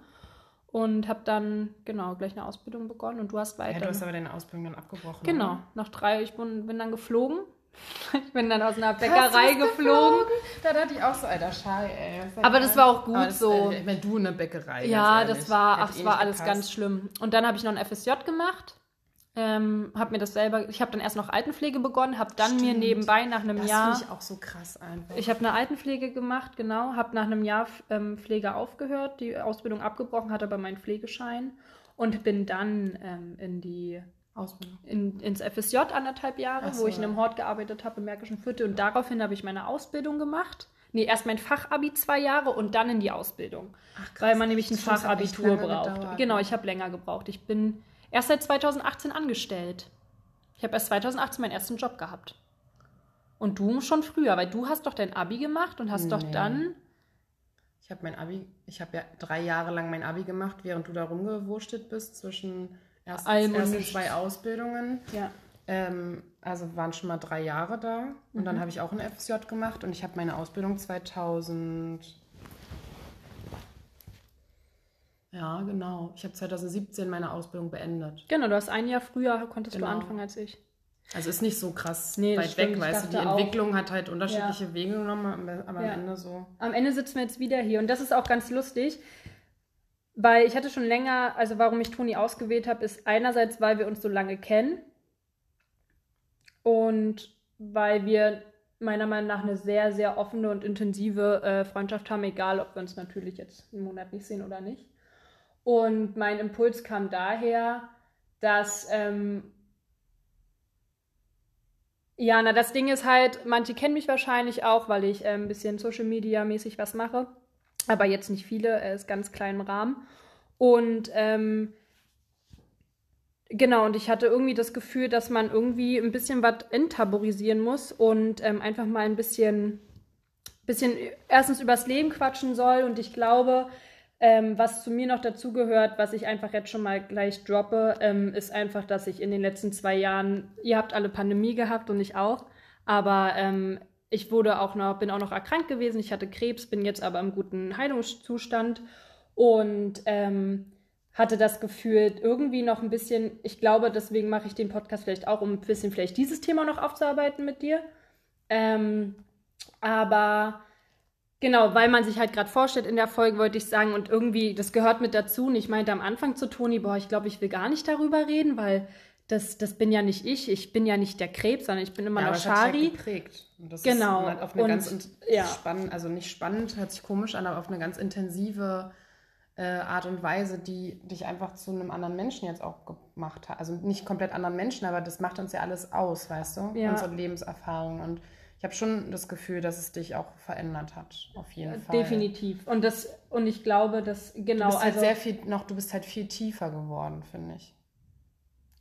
und habe dann genau gleich eine Ausbildung begonnen und du hast weiter. Ja, du hast aber deine Ausbildung dann abgebrochen. Genau, oder? nach drei, ich bin, bin dann geflogen. Ich bin dann aus einer Bäckerei geflogen. geflogen. Da dachte ich auch so, alter Schei, ey. Aber das war auch gut das, so. Äh, wenn du eine Bäckerei Ja, das war, ach, das war alles ganz schlimm. Und dann habe ich noch ein FSJ gemacht ähm, habe mir das selber, ich habe dann erst noch Altenpflege begonnen, habe dann Stimmt. mir nebenbei nach einem das Jahr. Das finde ich auch so krass einfach. Ich habe eine Altenpflege gemacht, genau, habe nach einem Jahr ähm, Pflege aufgehört, die Ausbildung abgebrochen, hatte aber meinen Pflegeschein und bin dann ähm, in die Ausbildung. In, ins FSJ anderthalb Jahre, so. wo ich in einem Hort gearbeitet habe im Märkischen Viertel und daraufhin habe ich meine Ausbildung gemacht. Nee, erst mein Fachabi zwei Jahre und dann in die Ausbildung. Ach, krass, weil man nämlich ein Fachabitur braucht. Gedauert. Genau, ich habe länger gebraucht. Ich bin erst seit 2018 angestellt. Ich habe erst 2018 meinen ersten Job gehabt. Und du schon früher, weil du hast doch dein Abi gemacht und hast nee. doch dann. Ich habe mein Abi, ich habe ja drei Jahre lang mein Abi gemacht, während du da rumgewurstet bist zwischen erst, ersten zwei Ausbildungen. Ja. Ähm, also waren schon mal drei Jahre da. Und mhm. dann habe ich auch ein FSJ gemacht und ich habe meine Ausbildung 2000 Ja, genau. Ich habe 2017 meine Ausbildung beendet. Genau, du hast ein Jahr früher konntest genau. du anfangen als ich. Also ist nicht so krass nee, weit weg, weißt du. Die Entwicklung auch. hat halt unterschiedliche ja. Wege genommen, aber ja. am Ende so. Am Ende sitzen wir jetzt wieder hier und das ist auch ganz lustig, weil ich hatte schon länger, also warum ich Toni ausgewählt habe, ist einerseits, weil wir uns so lange kennen und weil wir meiner Meinung nach eine sehr, sehr offene und intensive äh, Freundschaft haben, egal ob wir uns natürlich jetzt einen Monat nicht sehen oder nicht. Und mein Impuls kam daher, dass ähm, ja, na, das Ding ist halt, manche kennen mich wahrscheinlich auch, weil ich äh, ein bisschen Social Media mäßig was mache. Aber jetzt nicht viele, er ist ganz klein im Rahmen. Und ähm, genau, und ich hatte irgendwie das Gefühl, dass man irgendwie ein bisschen was enttabuisieren muss und ähm, einfach mal ein bisschen, bisschen erstens übers Leben quatschen soll. Und ich glaube, ähm, was zu mir noch dazu gehört, was ich einfach jetzt schon mal gleich droppe, ähm, ist einfach, dass ich in den letzten zwei Jahren, ihr habt alle Pandemie gehabt und ich auch, aber ähm, ich wurde auch noch, bin auch noch erkrankt gewesen, ich hatte Krebs, bin jetzt aber im guten Heilungszustand und ähm, hatte das Gefühl, irgendwie noch ein bisschen, ich glaube, deswegen mache ich den Podcast vielleicht auch, um ein bisschen vielleicht dieses Thema noch aufzuarbeiten mit dir. Ähm, aber Genau, weil man sich halt gerade vorstellt in der Folge, wollte ich sagen, und irgendwie, das gehört mit dazu. Und ich meinte am Anfang zu Toni, boah, ich glaube, ich will gar nicht darüber reden, weil das, das bin ja nicht ich. Ich bin ja nicht der Krebs, sondern ich bin immer ja, noch Shari. Geprägt. Und das genau. Ist auf eine und, ganz ja. spannend, also nicht spannend, hört sich komisch an, aber auf eine ganz intensive äh, Art und Weise, die dich einfach zu einem anderen Menschen jetzt auch gemacht hat. Also nicht komplett anderen Menschen, aber das macht uns ja alles aus, weißt du? Ja. Unsere Lebenserfahrung und ich habe schon das Gefühl, dass es dich auch verändert hat, auf jeden Fall. Definitiv. Und das und ich glaube, dass genau. Du bist halt also, sehr viel noch, du bist halt viel tiefer geworden, finde ich.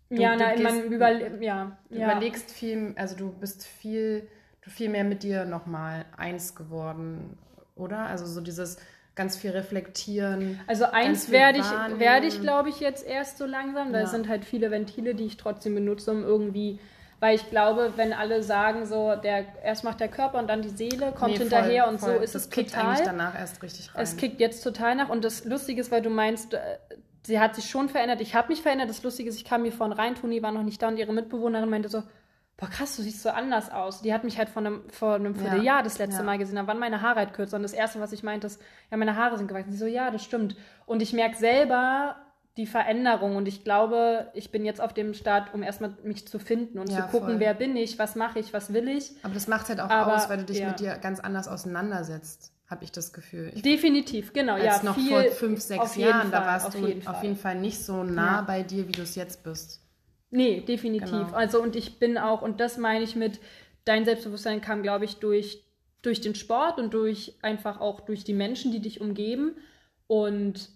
Du, ja, du na, gehst, man über, ja, du ja. überlegst viel, also du bist viel, du viel mehr mit dir nochmal eins geworden, oder? Also so dieses ganz viel reflektieren. Also eins werde ich, werde ich, glaube ich, jetzt erst so langsam. Da ja. sind halt viele Ventile, die ich trotzdem benutze, um irgendwie weil ich glaube, wenn alle sagen, so, der, erst macht der Körper und dann die Seele, kommt nee, hinterher voll, und voll. so ist das es kickt total. danach erst richtig rein. Es kickt jetzt total nach. Und das Lustige ist, weil du meinst, äh, sie hat sich schon verändert, ich habe mich verändert. Das Lustige ist, ich kam hier vorhin rein, Toni war noch nicht da und ihre Mitbewohnerin meinte so, boah krass, du siehst so anders aus. Die hat mich halt vor einem, vor einem Vierteljahr ja, das letzte ja. Mal gesehen, da waren meine Haare halt kürzer. Und das Erste, was ich meinte, ist, ja, meine Haare sind gewachsen. Sie so, ja, das stimmt. Und ich merke selber, die Veränderung. Und ich glaube, ich bin jetzt auf dem Start, um erstmal mich zu finden und ja, zu gucken, voll. wer bin ich, was mache ich, was will ich. Aber das macht halt auch Aber, aus, weil du dich ja. mit dir ganz anders auseinandersetzt, habe ich das Gefühl. Ich, Definitiv, genau. Als ja, noch vor fünf, sechs Jahren, da warst auf du jeden auf jeden Fall nicht so nah bei dir, wie du es jetzt bist. Nee, definitiv. Genau. Also und ich bin auch, und das meine ich mit, dein Selbstbewusstsein kam, glaube ich, durch, durch den Sport und durch einfach auch durch die Menschen, die dich umgeben. Und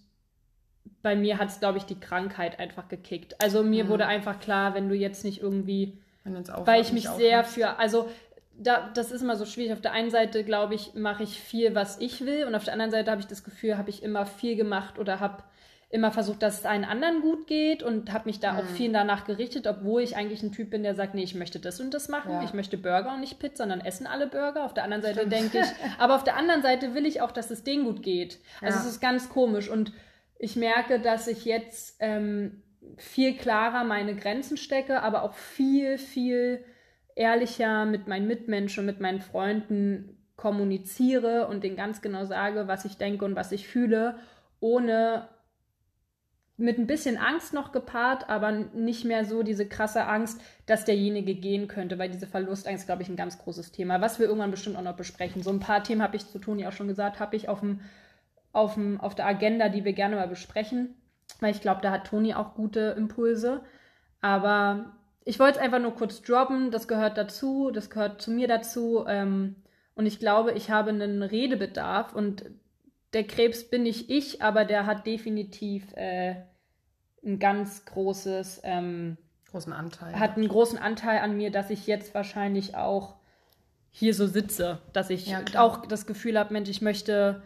bei mir hat es, glaube ich, die Krankheit einfach gekickt. Also mir mhm. wurde einfach klar, wenn du jetzt nicht irgendwie, weil ich mich sehr für, also da, das ist immer so schwierig. Auf der einen Seite, glaube ich, mache ich viel, was ich will. Und auf der anderen Seite habe ich das Gefühl, habe ich immer viel gemacht oder habe immer versucht, dass es allen anderen gut geht und habe mich da mhm. auch viel danach gerichtet, obwohl ich eigentlich ein Typ bin, der sagt, nee, ich möchte das und das machen. Ja. Ich möchte Burger und nicht Pizza, sondern essen alle Burger. Auf der anderen Seite denke ich, aber auf der anderen Seite will ich auch, dass es denen gut geht. Also ja. es ist ganz komisch und ich merke, dass ich jetzt ähm, viel klarer meine Grenzen stecke, aber auch viel, viel ehrlicher mit meinen Mitmenschen, mit meinen Freunden kommuniziere und denen ganz genau sage, was ich denke und was ich fühle, ohne mit ein bisschen Angst noch gepaart, aber nicht mehr so diese krasse Angst, dass derjenige gehen könnte, weil diese Verlustangst, glaube ich, ein ganz großes Thema, was wir irgendwann bestimmt auch noch besprechen. So ein paar Themen habe ich zu Toni auch schon gesagt, habe ich auf, dem, auf, dem, auf der Agenda, die wir gerne mal besprechen, weil ich glaube, da hat Toni auch gute Impulse. Aber ich wollte es einfach nur kurz droppen, das gehört dazu, das gehört zu mir dazu. Ähm, und ich glaube, ich habe einen Redebedarf und der Krebs bin nicht ich, aber der hat definitiv äh, ein ganz großes ähm, großen Anteil. Hat einen großen Anteil an mir, dass ich jetzt wahrscheinlich auch hier so sitze, dass ich ja, auch das Gefühl habe, Mensch, ich möchte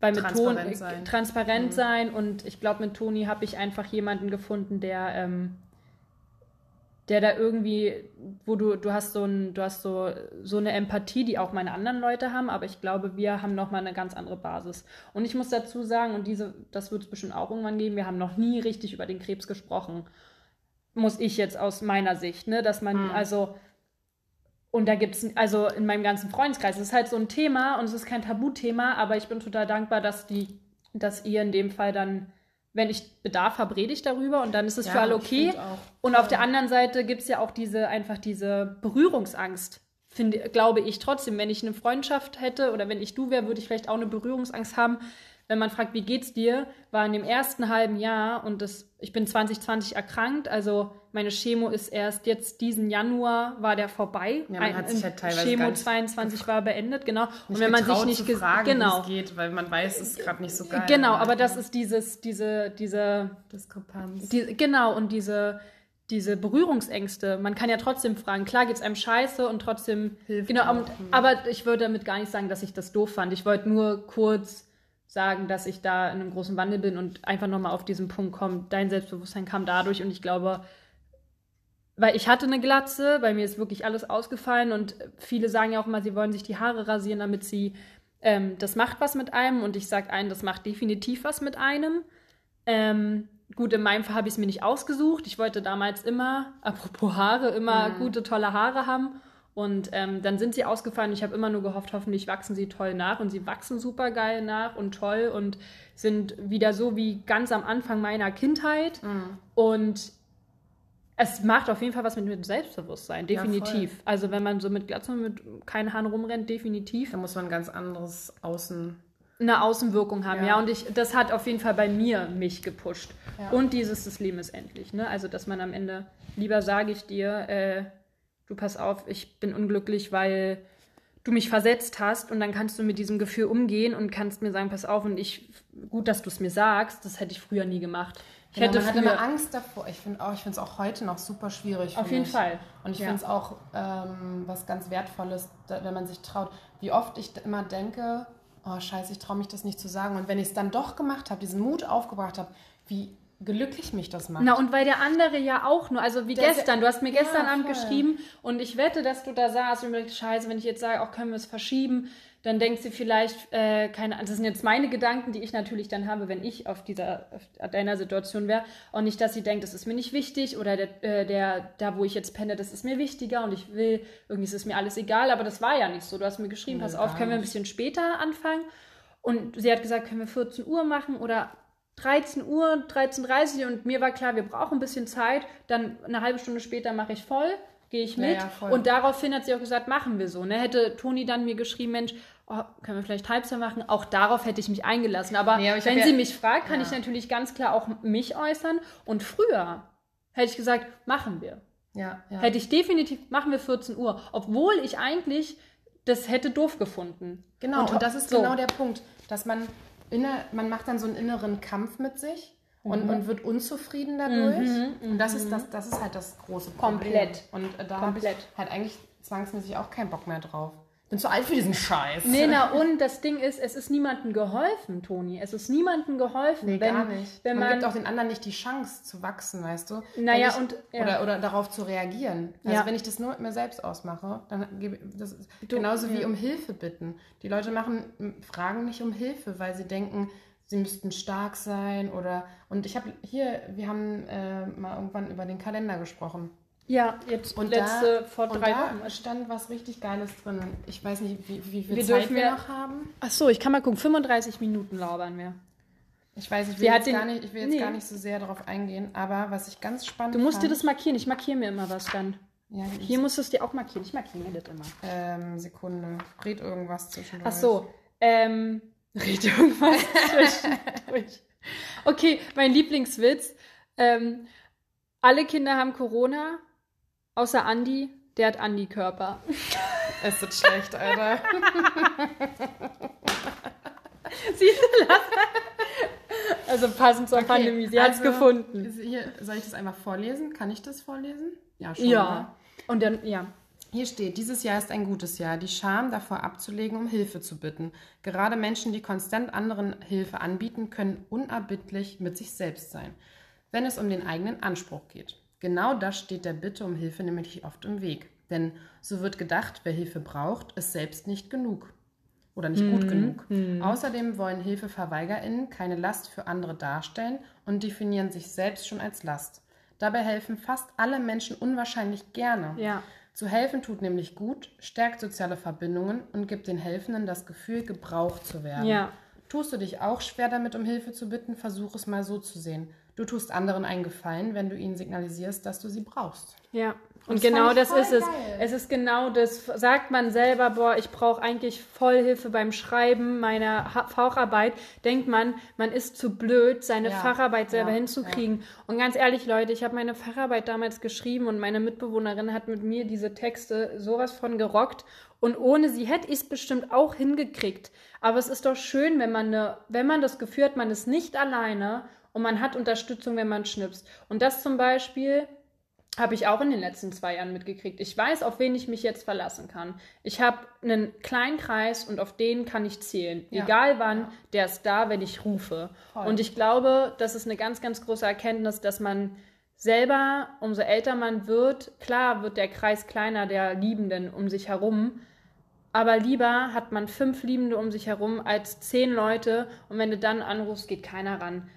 bei mit transparent sein, transparent mhm. sein und ich glaube, mit Toni habe ich einfach jemanden gefunden, der ähm, der da irgendwie, wo du, du hast so ein, du hast so, so eine Empathie, die auch meine anderen Leute haben, aber ich glaube, wir haben nochmal eine ganz andere Basis. Und ich muss dazu sagen, und diese, das wird es bestimmt auch irgendwann geben, wir haben noch nie richtig über den Krebs gesprochen. Muss ich jetzt aus meiner Sicht, ne? Dass man, mhm. also, und da gibt es, also in meinem ganzen Freundeskreis, es ist halt so ein Thema und es ist kein Tabuthema, aber ich bin total dankbar, dass die, dass ihr in dem Fall dann wenn ich Bedarf habe, rede ich darüber und dann ist es ja, für alle okay. Und auf der anderen Seite gibt es ja auch diese, einfach diese Berührungsangst, finde, glaube ich trotzdem. Wenn ich eine Freundschaft hätte oder wenn ich du wäre, würde ich vielleicht auch eine Berührungsangst haben, wenn man fragt, wie geht's dir, war in dem ersten halben Jahr und das, ich bin 2020 erkrankt, also meine Chemo ist erst jetzt diesen Januar war der vorbei. Ja, man hat sich halt teilweise Chemo 22 war beendet, genau. Und wenn man sich nicht fragen, genau, geht, weil man weiß, es ist gerade nicht so geil. Genau, aber das ist dieses, diese, diese Diskrepanz. Die, genau und diese diese Berührungsängste. Man kann ja trotzdem fragen, klar geht es einem scheiße und trotzdem. Hilft genau, und, aber ich würde damit gar nicht sagen, dass ich das doof fand. Ich wollte nur kurz sagen, dass ich da in einem großen Wandel bin und einfach nochmal auf diesen Punkt kommen. Dein Selbstbewusstsein kam dadurch und ich glaube, weil ich hatte eine Glatze, bei mir ist wirklich alles ausgefallen und viele sagen ja auch immer, sie wollen sich die Haare rasieren, damit sie, ähm, das macht was mit einem und ich sage einen, das macht definitiv was mit einem. Ähm, gut, in meinem Fall habe ich es mir nicht ausgesucht. Ich wollte damals immer, apropos Haare, immer mhm. gute, tolle Haare haben und ähm, dann sind sie ausgefallen. Ich habe immer nur gehofft, hoffentlich wachsen sie toll nach. Und sie wachsen super geil nach und toll und sind wieder so wie ganz am Anfang meiner Kindheit. Mhm. Und es macht auf jeden Fall was mit, mit Selbstbewusstsein, definitiv. Ja, also wenn man so mit Glatze mit keinen Haaren rumrennt, definitiv. Da muss man ein ganz anderes Außen eine Außenwirkung haben, ja. ja. Und ich, das hat auf jeden Fall bei mir mich gepusht. Ja. Und dieses, das Leben ist endlich, ne? Also, dass man am Ende, lieber sage ich dir, äh, du pass auf, ich bin unglücklich, weil du mich versetzt hast und dann kannst du mit diesem Gefühl umgehen und kannst mir sagen, pass auf und ich, gut, dass du es mir sagst, das hätte ich früher nie gemacht. Ich genau, hätte man früher, hat immer Angst davor. Ich finde auch, ich finde es auch heute noch super schwierig. Auf jeden mich. Fall. Und ich ja. finde es auch ähm, was ganz Wertvolles, da, wenn man sich traut. Wie oft ich immer denke, oh scheiße, ich traue mich das nicht zu sagen. Und wenn ich es dann doch gemacht habe, diesen Mut aufgebracht habe, wie glücklich mich das macht. Na, und weil der andere ja auch nur, also wie der gestern, du hast mir gestern ja, Abend geschrieben und ich wette, dass du da saßt und mir dachte, scheiße, wenn ich jetzt sage, auch können wir es verschieben, dann denkst du vielleicht, äh, keine das sind jetzt meine Gedanken, die ich natürlich dann habe, wenn ich auf dieser, auf deiner Situation wäre und nicht, dass sie denkt, das ist mir nicht wichtig oder der, äh, der, da wo ich jetzt penne, das ist mir wichtiger und ich will, irgendwie ist es mir alles egal, aber das war ja nicht so. Du hast mir geschrieben, nee, pass auf, können wir ein bisschen später anfangen? Und sie hat gesagt, können wir 14 Uhr machen oder 13 Uhr, 13.30 Uhr und mir war klar, wir brauchen ein bisschen Zeit. Dann eine halbe Stunde später mache ich voll, gehe ich mit. Ja, ja, und daraufhin hat sie auch gesagt, machen wir so. Ne? Hätte Toni dann mir geschrieben, Mensch, oh, können wir vielleicht halbsam machen? Auch darauf hätte ich mich eingelassen. Aber, nee, aber wenn sie mich fragt, kann ich natürlich ganz klar auch mich äußern. Und früher hätte ich gesagt, machen wir. Ja, ja. Hätte ich definitiv, machen wir 14 Uhr. Obwohl ich eigentlich das hätte doof gefunden. Genau, und, Und das ist so. genau der Punkt, dass man, inner, man macht dann so einen inneren Kampf mit sich und, Mhm. und wird unzufrieden dadurch. und das ist, das, das ist halt das große Problem. Komplett. Und äh, da habe ich halt eigentlich zwangsmäßig auch keinen Bock mehr drauf. Bin zu alt für diesen Scheiß. Nee, na und das Ding ist, es ist niemandem geholfen, Toni. Es ist niemandem geholfen. Nee, wenn, gar nicht. Wenn man, man, gibt auch den anderen nicht die Chance zu wachsen, weißt du? Naja, ich, und- ja. oder, oder darauf zu reagieren. Also Ja. wenn ich das nur mit mir selbst ausmache, dann gebe das ist genauso wie um Hilfe bitten. Die Leute machen, fragen nicht um Hilfe, weil sie denken, sie müssten stark sein oder und ich habe hier, wir haben äh, mal irgendwann über den Kalender gesprochen. Ja, jetzt Und letzte da, vor drei Wochen. stand was richtig Geiles drin. Ich weiß nicht, wie, wie viel Wir Zeit wir noch haben. Ach so, ich kann mal gucken. 35 Minuten labern wir. Ich weiß, ich will, jetzt, den- gar nicht, ich will jetzt Nee. gar nicht so sehr darauf eingehen, aber was ich ganz spannend Du musst dir fand, das markieren. Ich markiere mir immer was dann. Ja, Hier musst du es dir auch markieren. Ich markiere mir das immer. ähm, Sekunde. Red irgendwas zwischendurch. Ach so. Ähm, red irgendwas zwischendurch. Okay, mein Lieblingswitz. Ähm, alle Kinder haben Corona, außer Andi. Der hat Andi-Körper. Es ist schlecht, Alter. Siehst du das? Also passend zur Pandemie. Sie hat es also, gefunden. Hier, soll ich das einmal vorlesen? Kann ich das vorlesen? Ja, schon. Ja. ne? Und dann, ja. Hier steht, dieses Jahr ist ein gutes Jahr. Die Scham davor abzulegen, um Hilfe zu bitten. Gerade Menschen, die konstant anderen Hilfe anbieten, können unerbittlich mit sich selbst sein, wenn es um den eigenen Anspruch geht. Genau das steht der Bitte um Hilfe nämlich oft im Weg. Denn so wird gedacht, wer Hilfe braucht, ist selbst nicht genug. Oder nicht gut genug. Außerdem wollen HilfeverweigerInnen keine Last für andere darstellen und definieren sich selbst schon als Last. Dabei helfen fast alle Menschen unwahrscheinlich gerne. Ja. Zu helfen tut nämlich gut, stärkt soziale Verbindungen und gibt den Helfenden das Gefühl, gebraucht zu werden. Ja. Tust du dich auch schwer damit, um Hilfe zu bitten, versuch es mal so zu sehen. Du tust anderen einen Gefallen, wenn du ihnen signalisierst, dass du sie brauchst. Ja. Und das genau das ist es. geil. Es ist genau das. Sagt man selber, boah, ich brauche eigentlich Vollhilfe beim Schreiben meiner ha Facharbeit, denkt man, man ist zu blöd, seine Ja, Facharbeit selber ja, hinzukriegen. Und ganz ehrlich, Leute, ich habe meine Facharbeit damals geschrieben und meine Mitbewohnerin hat mit mir diese Texte sowas von gerockt. Und ohne sie hätte ich es bestimmt auch hingekriegt. Aber es ist doch schön, wenn man, ne, wenn man das Gefühl hat, man ist nicht alleine und man hat Unterstützung, wenn man schnipst. Und das zum Beispiel habe ich auch in den letzten zwei Jahren mitgekriegt. Ich weiß, auf wen ich mich jetzt verlassen kann. Ich habe einen kleinen Kreis und auf den kann ich zählen. Ja. Egal wann, der ist da, wenn ich rufe. Voll. Und ich glaube, das ist eine ganz, ganz große Erkenntnis, dass man selber, umso älter man wird, klar wird der Kreis kleiner der Liebenden um sich herum. Aber lieber hat man fünf Liebende um sich herum als zehn Leute und wenn du dann anrufst, geht keiner ran.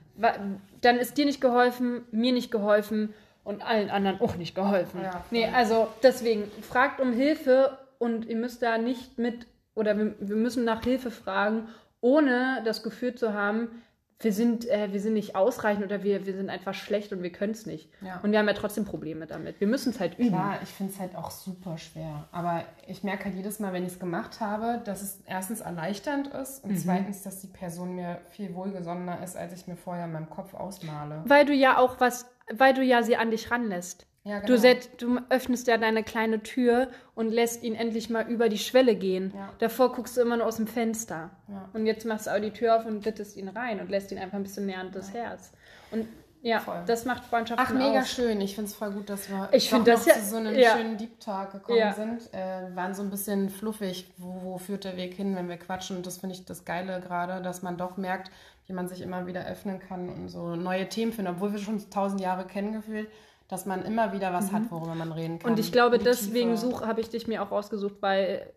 Dann ist dir nicht geholfen, mir nicht geholfen und allen anderen auch nicht geholfen. Ja, nee, also deswegen fragt um Hilfe und ihr müsst da nicht mit oder wir, wir müssen nach Hilfe fragen, ohne das Gefühl zu haben, wir sind, äh, wir sind nicht ausreichend oder wir, wir sind einfach schlecht und wir können es nicht. Ja. Und wir haben ja trotzdem Probleme damit. Wir müssen es halt üben. Klar, ich finde es halt auch super schwer. Aber ich merke halt jedes Mal, wenn ich es gemacht habe, dass es erstens erleichternd ist Mhm. und zweitens, dass die Person mir viel wohlgesonnener ist, als ich mir vorher in meinem Kopf ausmale. Weil du ja auch was, weil du ja sie an dich ranlässt. Ja, Du, set, du öffnest ja deine kleine Tür und lässt ihn endlich mal über die Schwelle gehen. Ja. Davor guckst du immer nur aus dem Fenster. Ja. Und jetzt machst du auch die Tür auf und bittest ihn rein und lässt ihn einfach ein bisschen näher an das Herz. Und ja, Voll. das macht Freundschaften Ach, mega aus. schön. Ich finde es voll gut, dass wir Ich doch find das ja- zu so einem ja. schönen Deep Talk gekommen Ja. sind. Äh, wir waren so ein bisschen fluffig, wo, wo führt der Weg hin, wenn wir quatschen. Und das finde ich das Geile gerade, dass man doch merkt, wie man sich immer wieder öffnen kann und so neue Themen findet, obwohl wir schon tausend Jahre kennen gefühlt, dass man immer wieder was hat, worüber man reden kann. Mhm. Und ich glaube, Die deswegen habe ich dich mir auch rausgesucht, weil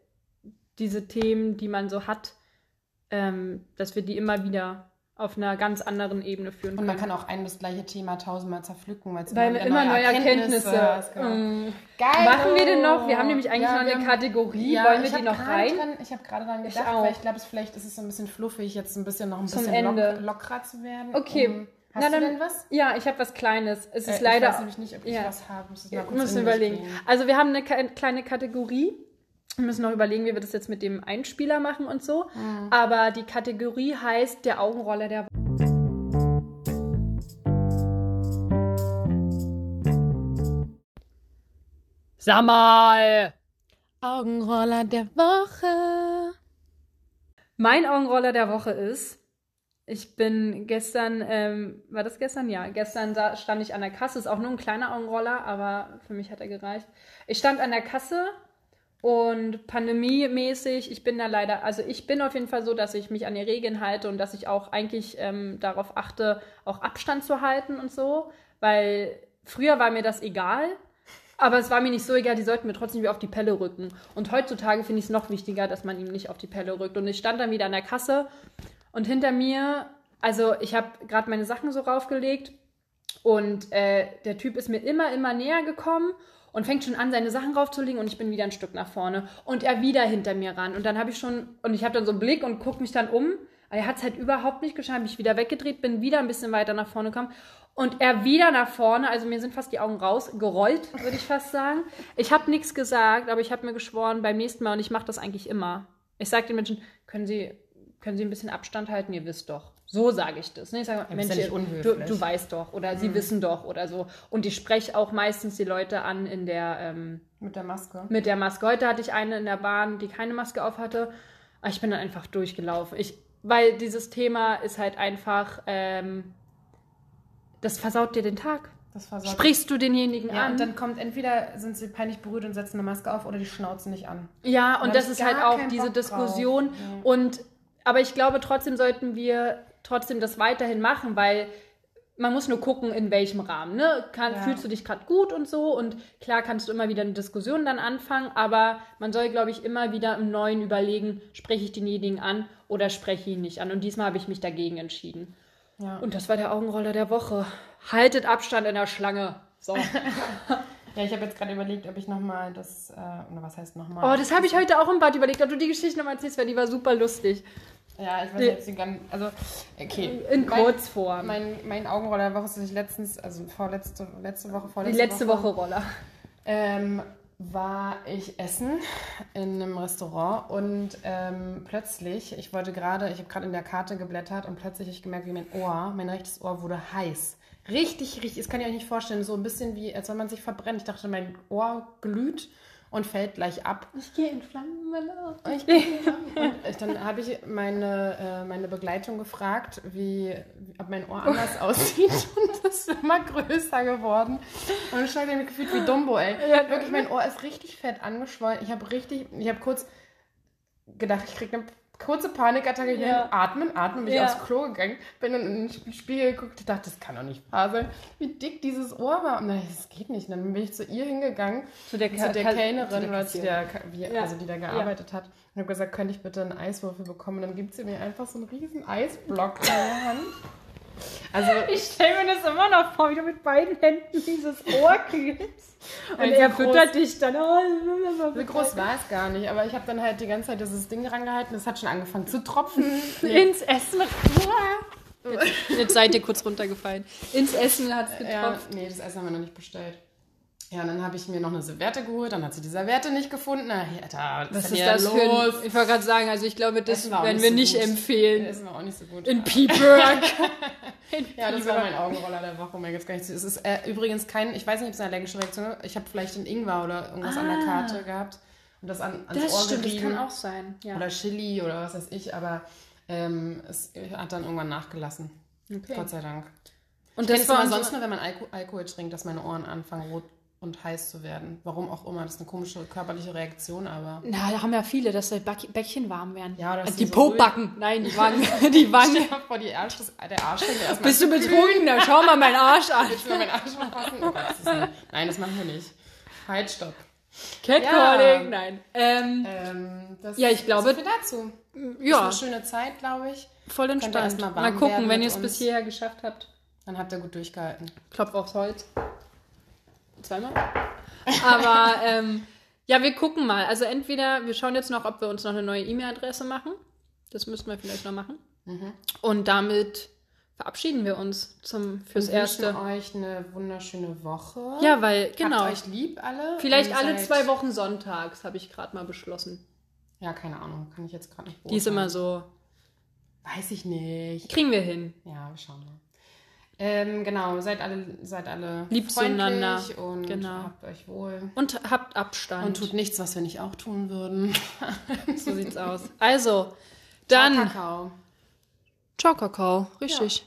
diese Themen, die man so hat, ähm, dass wir die immer wieder auf einer ganz anderen Ebene führen Und können. man kann auch ein das gleiche Thema tausendmal zerpflücken, weil es weil immer neue Erkenntnisse. hast, genau. Mm. Geil. Machen wir denn noch? Wir haben nämlich eigentlich Ja, noch eine haben- Kategorie. Ja, Wollen wir die noch rein? Dran, ich habe gerade daran gedacht, weil ich glaube, es vielleicht ist es so ein bisschen fluffig, jetzt ein bisschen noch ein Zum bisschen Ende. Lock, lockerer zu werden. Okay. Um, Na, hast dann- du denn was? Ja, ich habe was Kleines. Es ist Äh, leider. Ich weiß nämlich nicht, ob ich Ja. was habe. Muss Ja, müssen überlegen. bringen. Also wir haben eine kleine Kategorie. Wir müssen noch überlegen, wie wir das jetzt mit dem Einspieler machen und so. Mhm. Aber die Kategorie heißt der Augenroller der Woche. Sag mal! Augenroller der Woche. Mein Augenroller der Woche ist, ich bin gestern, ähm, war das gestern? Ja, gestern da stand ich an der Kasse. Ist auch nur ein kleiner Augenroller, aber für mich hat er gereicht. Ich stand an der Kasse und pandemiemäßig, ich bin da leider, also ich bin auf jeden Fall so, dass ich mich an die Regeln halte und dass ich auch eigentlich ähm, darauf achte, auch Abstand zu halten und so, weil früher war mir das egal. Aber es war mir nicht so egal, die sollten mir trotzdem wieder auf die Pelle rücken. Und heutzutage finde ich es noch wichtiger, dass man ihm nicht auf die Pelle rückt. Und ich stand dann wieder an der Kasse und hinter mir, also ich habe gerade meine Sachen so raufgelegt und äh, der Typ ist mir immer, immer näher gekommen und fängt schon an, seine Sachen raufzulegen und ich bin wieder ein Stück nach vorne und er wieder hinter mir ran. Und dann habe ich schon, und ich habe dann so einen Blick und gucke mich dann um. Er hat es halt überhaupt nicht geschafft, mich wieder weggedreht, bin wieder ein bisschen weiter nach vorne gekommen. Und er wieder nach vorne, also mir sind fast die Augen rausgerollt, würde ich fast sagen. Ich habe nichts gesagt, aber ich habe mir geschworen beim nächsten Mal und ich mache das eigentlich immer. Ich sage den Menschen, können Sie können Sie ein bisschen Abstand halten, ihr wisst doch. So sage ich das. Ne? Ich sage, Mensch, ja du, du, weißt doch oder mhm. sie wissen doch oder so. Und ich spreche auch meistens die Leute an in der ähm, mit der Maske. Mit der Maske. Heute hatte ich eine in der Bahn, die keine Maske auf hatte. Aber ich bin dann einfach durchgelaufen. Ich, weil dieses Thema ist halt einfach, ähm, das versaut dir den Tag. Sprichst du denjenigen ja, an? Und dann kommt entweder sind sie peinlich berührt und setzen eine Maske auf oder die schnauzen nicht an. Ja, und, und das ist halt auch diese Diskussion. Ja. Und aber ich glaube, trotzdem sollten wir trotzdem das weiterhin machen, weil man muss nur gucken, in welchem Rahmen. Ne? Kann, ja. Fühlst du dich gerade gut und so? Und klar kannst du immer wieder eine Diskussion dann anfangen, aber man soll, glaube ich, immer wieder im Neuen überlegen, spreche ich denjenigen an oder spreche ich ihn nicht an. Und diesmal habe ich mich dagegen entschieden. Ja. Und das war der Augenroller der Woche. Haltet Abstand in der Schlange. So. Ja, ich habe jetzt gerade überlegt, ob ich nochmal das, äh, oder was heißt nochmal? Oh, das habe ich heute auch im Bad überlegt, ob du die Geschichte nochmal erzählst, weil die war super lustig. Ja, ich weiß nee. jetzt ganz, also, okay. In Kurzform. Mein, mein Augenroller der Woche ist ich letztens, also vorletzte, letzte Woche, vorletzte Die letzte Woche, Woche Roller. Ähm, war ich essen in einem Restaurant und ähm, plötzlich, ich wollte gerade, ich habe gerade in der Karte geblättert und plötzlich habe ich gemerkt, wie mein Ohr, mein rechtes Ohr wurde heiß. Richtig, richtig, das kann ich euch nicht vorstellen, so ein bisschen wie, als wenn man sich verbrennt. Ich dachte, mein Ohr glüht und fällt gleich ab. Ich gehe in Flammen, meine Ich gehe in Flammen. Und dann habe ich meine, äh, meine Begleitung gefragt, wie, ob mein Ohr anders aussieht. Und das ist immer größer geworden. Und ich habe mich gefühlt wie Dumbo, ey. Ja, Wirklich, mein Ohr ist richtig fett angeschwollen. Ich habe richtig, ich habe kurz gedacht, ich kriege eine kurze Panikattacke, ich ja. atmen, atmen, bin ja. ich aufs Klo gegangen, bin dann in den Spiegel geguckt, dachte, das kann doch nicht wahr sein, wie dick dieses Ohr war. Und dann, das geht nicht. Und dann bin ich zu ihr hingegangen, zu der, zu der Kellnerin, oder zu der, wie, ja. also die da gearbeitet hat, und habe gesagt, könnte ich bitte einen Eiswürfel bekommen? Und dann gibt sie mir einfach so einen riesen Eisblock in der Hand. Also, ich stelle mir das immer noch vor, wie du mit beiden Händen dieses Ohr kriegst. Und also er füttert dich dann. Oh, so groß war es gar nicht, aber ich habe dann halt die ganze Zeit dieses Ding rangehalten. Es hat schon angefangen zu tropfen. Ins Essen. Jetzt, jetzt seid ihr kurz runtergefallen. Ins Essen hat es getropft. Ja, nee, das Essen haben wir noch nicht bestellt. Ja, und dann habe ich mir noch eine Serviette geholt, dann hat sie die Serviette nicht gefunden. Na, Alter, was, was ist das los? für ein, Ich wollte gerade sagen, also ich glaube, das werden wir so nicht gut. empfehlen. Das war auch nicht so gut. In Piepberg. ja, das war mein Augenroller der Woche. Mir geht's gar nicht zu. Es ist äh, übrigens kein, ich weiß nicht, ob es eine allergische Reaktion ist. Ich habe vielleicht einen Ingwer oder irgendwas ah. an der ah. Karte gehabt und das an, ans das Ohr stimmt, gerieben. Das kann auch sein. Ja. Oder Chili oder was weiß ich, aber ähm, es hat dann irgendwann nachgelassen. Okay. Gott sei Dank. Und ich das war sonst nur, wenn man Alko Alkohol trinkt, dass meine Ohren anfangen rot und heiß zu werden. Warum auch immer. Das ist eine komische körperliche Reaktion, aber. Na, da haben ja viele, dass die Bäckchen warm werden. Ja, oder die so Pobacken. Nein, die Wangen. die Wangen. Stell vor, die Arsch, der Arsch Bist du betrunken? Schau mal meinen Arsch an. Willst du mal meinen Arsch anfassen? Oh das Nein, das machen wir nicht. Halt, stopp. Catcalling, ja. nein. Ähm, ähm, das, ja, ich glaube. So dazu. Ja. Das ist eine schöne Zeit, glaube ich. Voll entspannt. Mal, mal gucken, wenn ihr es bis hierher geschafft habt. Dann habt ihr gut durchgehalten. Klopf aufs Holz. Zweimal. Aber ähm, ja, wir gucken mal. Also entweder wir schauen jetzt noch, ob wir uns noch eine neue E-Mail-Adresse machen. Das müssten wir vielleicht noch machen. Mhm. Und damit verabschieden wir uns zum fürs wir erste. euch eine wunderschöne Woche. Ja, weil genau. Habt euch lieb alle. Vielleicht alle zwei Wochen sonntags habe ich gerade mal beschlossen. Ja, keine Ahnung, kann ich jetzt gerade nicht. Die ist immer so. Weiß ich nicht. Kriegen wir hin. Ja, wir schauen mal. Ähm, genau, seid alle, seid alle Lieb zueinander. und Genau. habt euch wohl. Und habt Abstand. Und tut nichts, was wir nicht auch tun würden. so sieht's aus. Also, dann. Kakao. Ciao, Kakao. Richtig.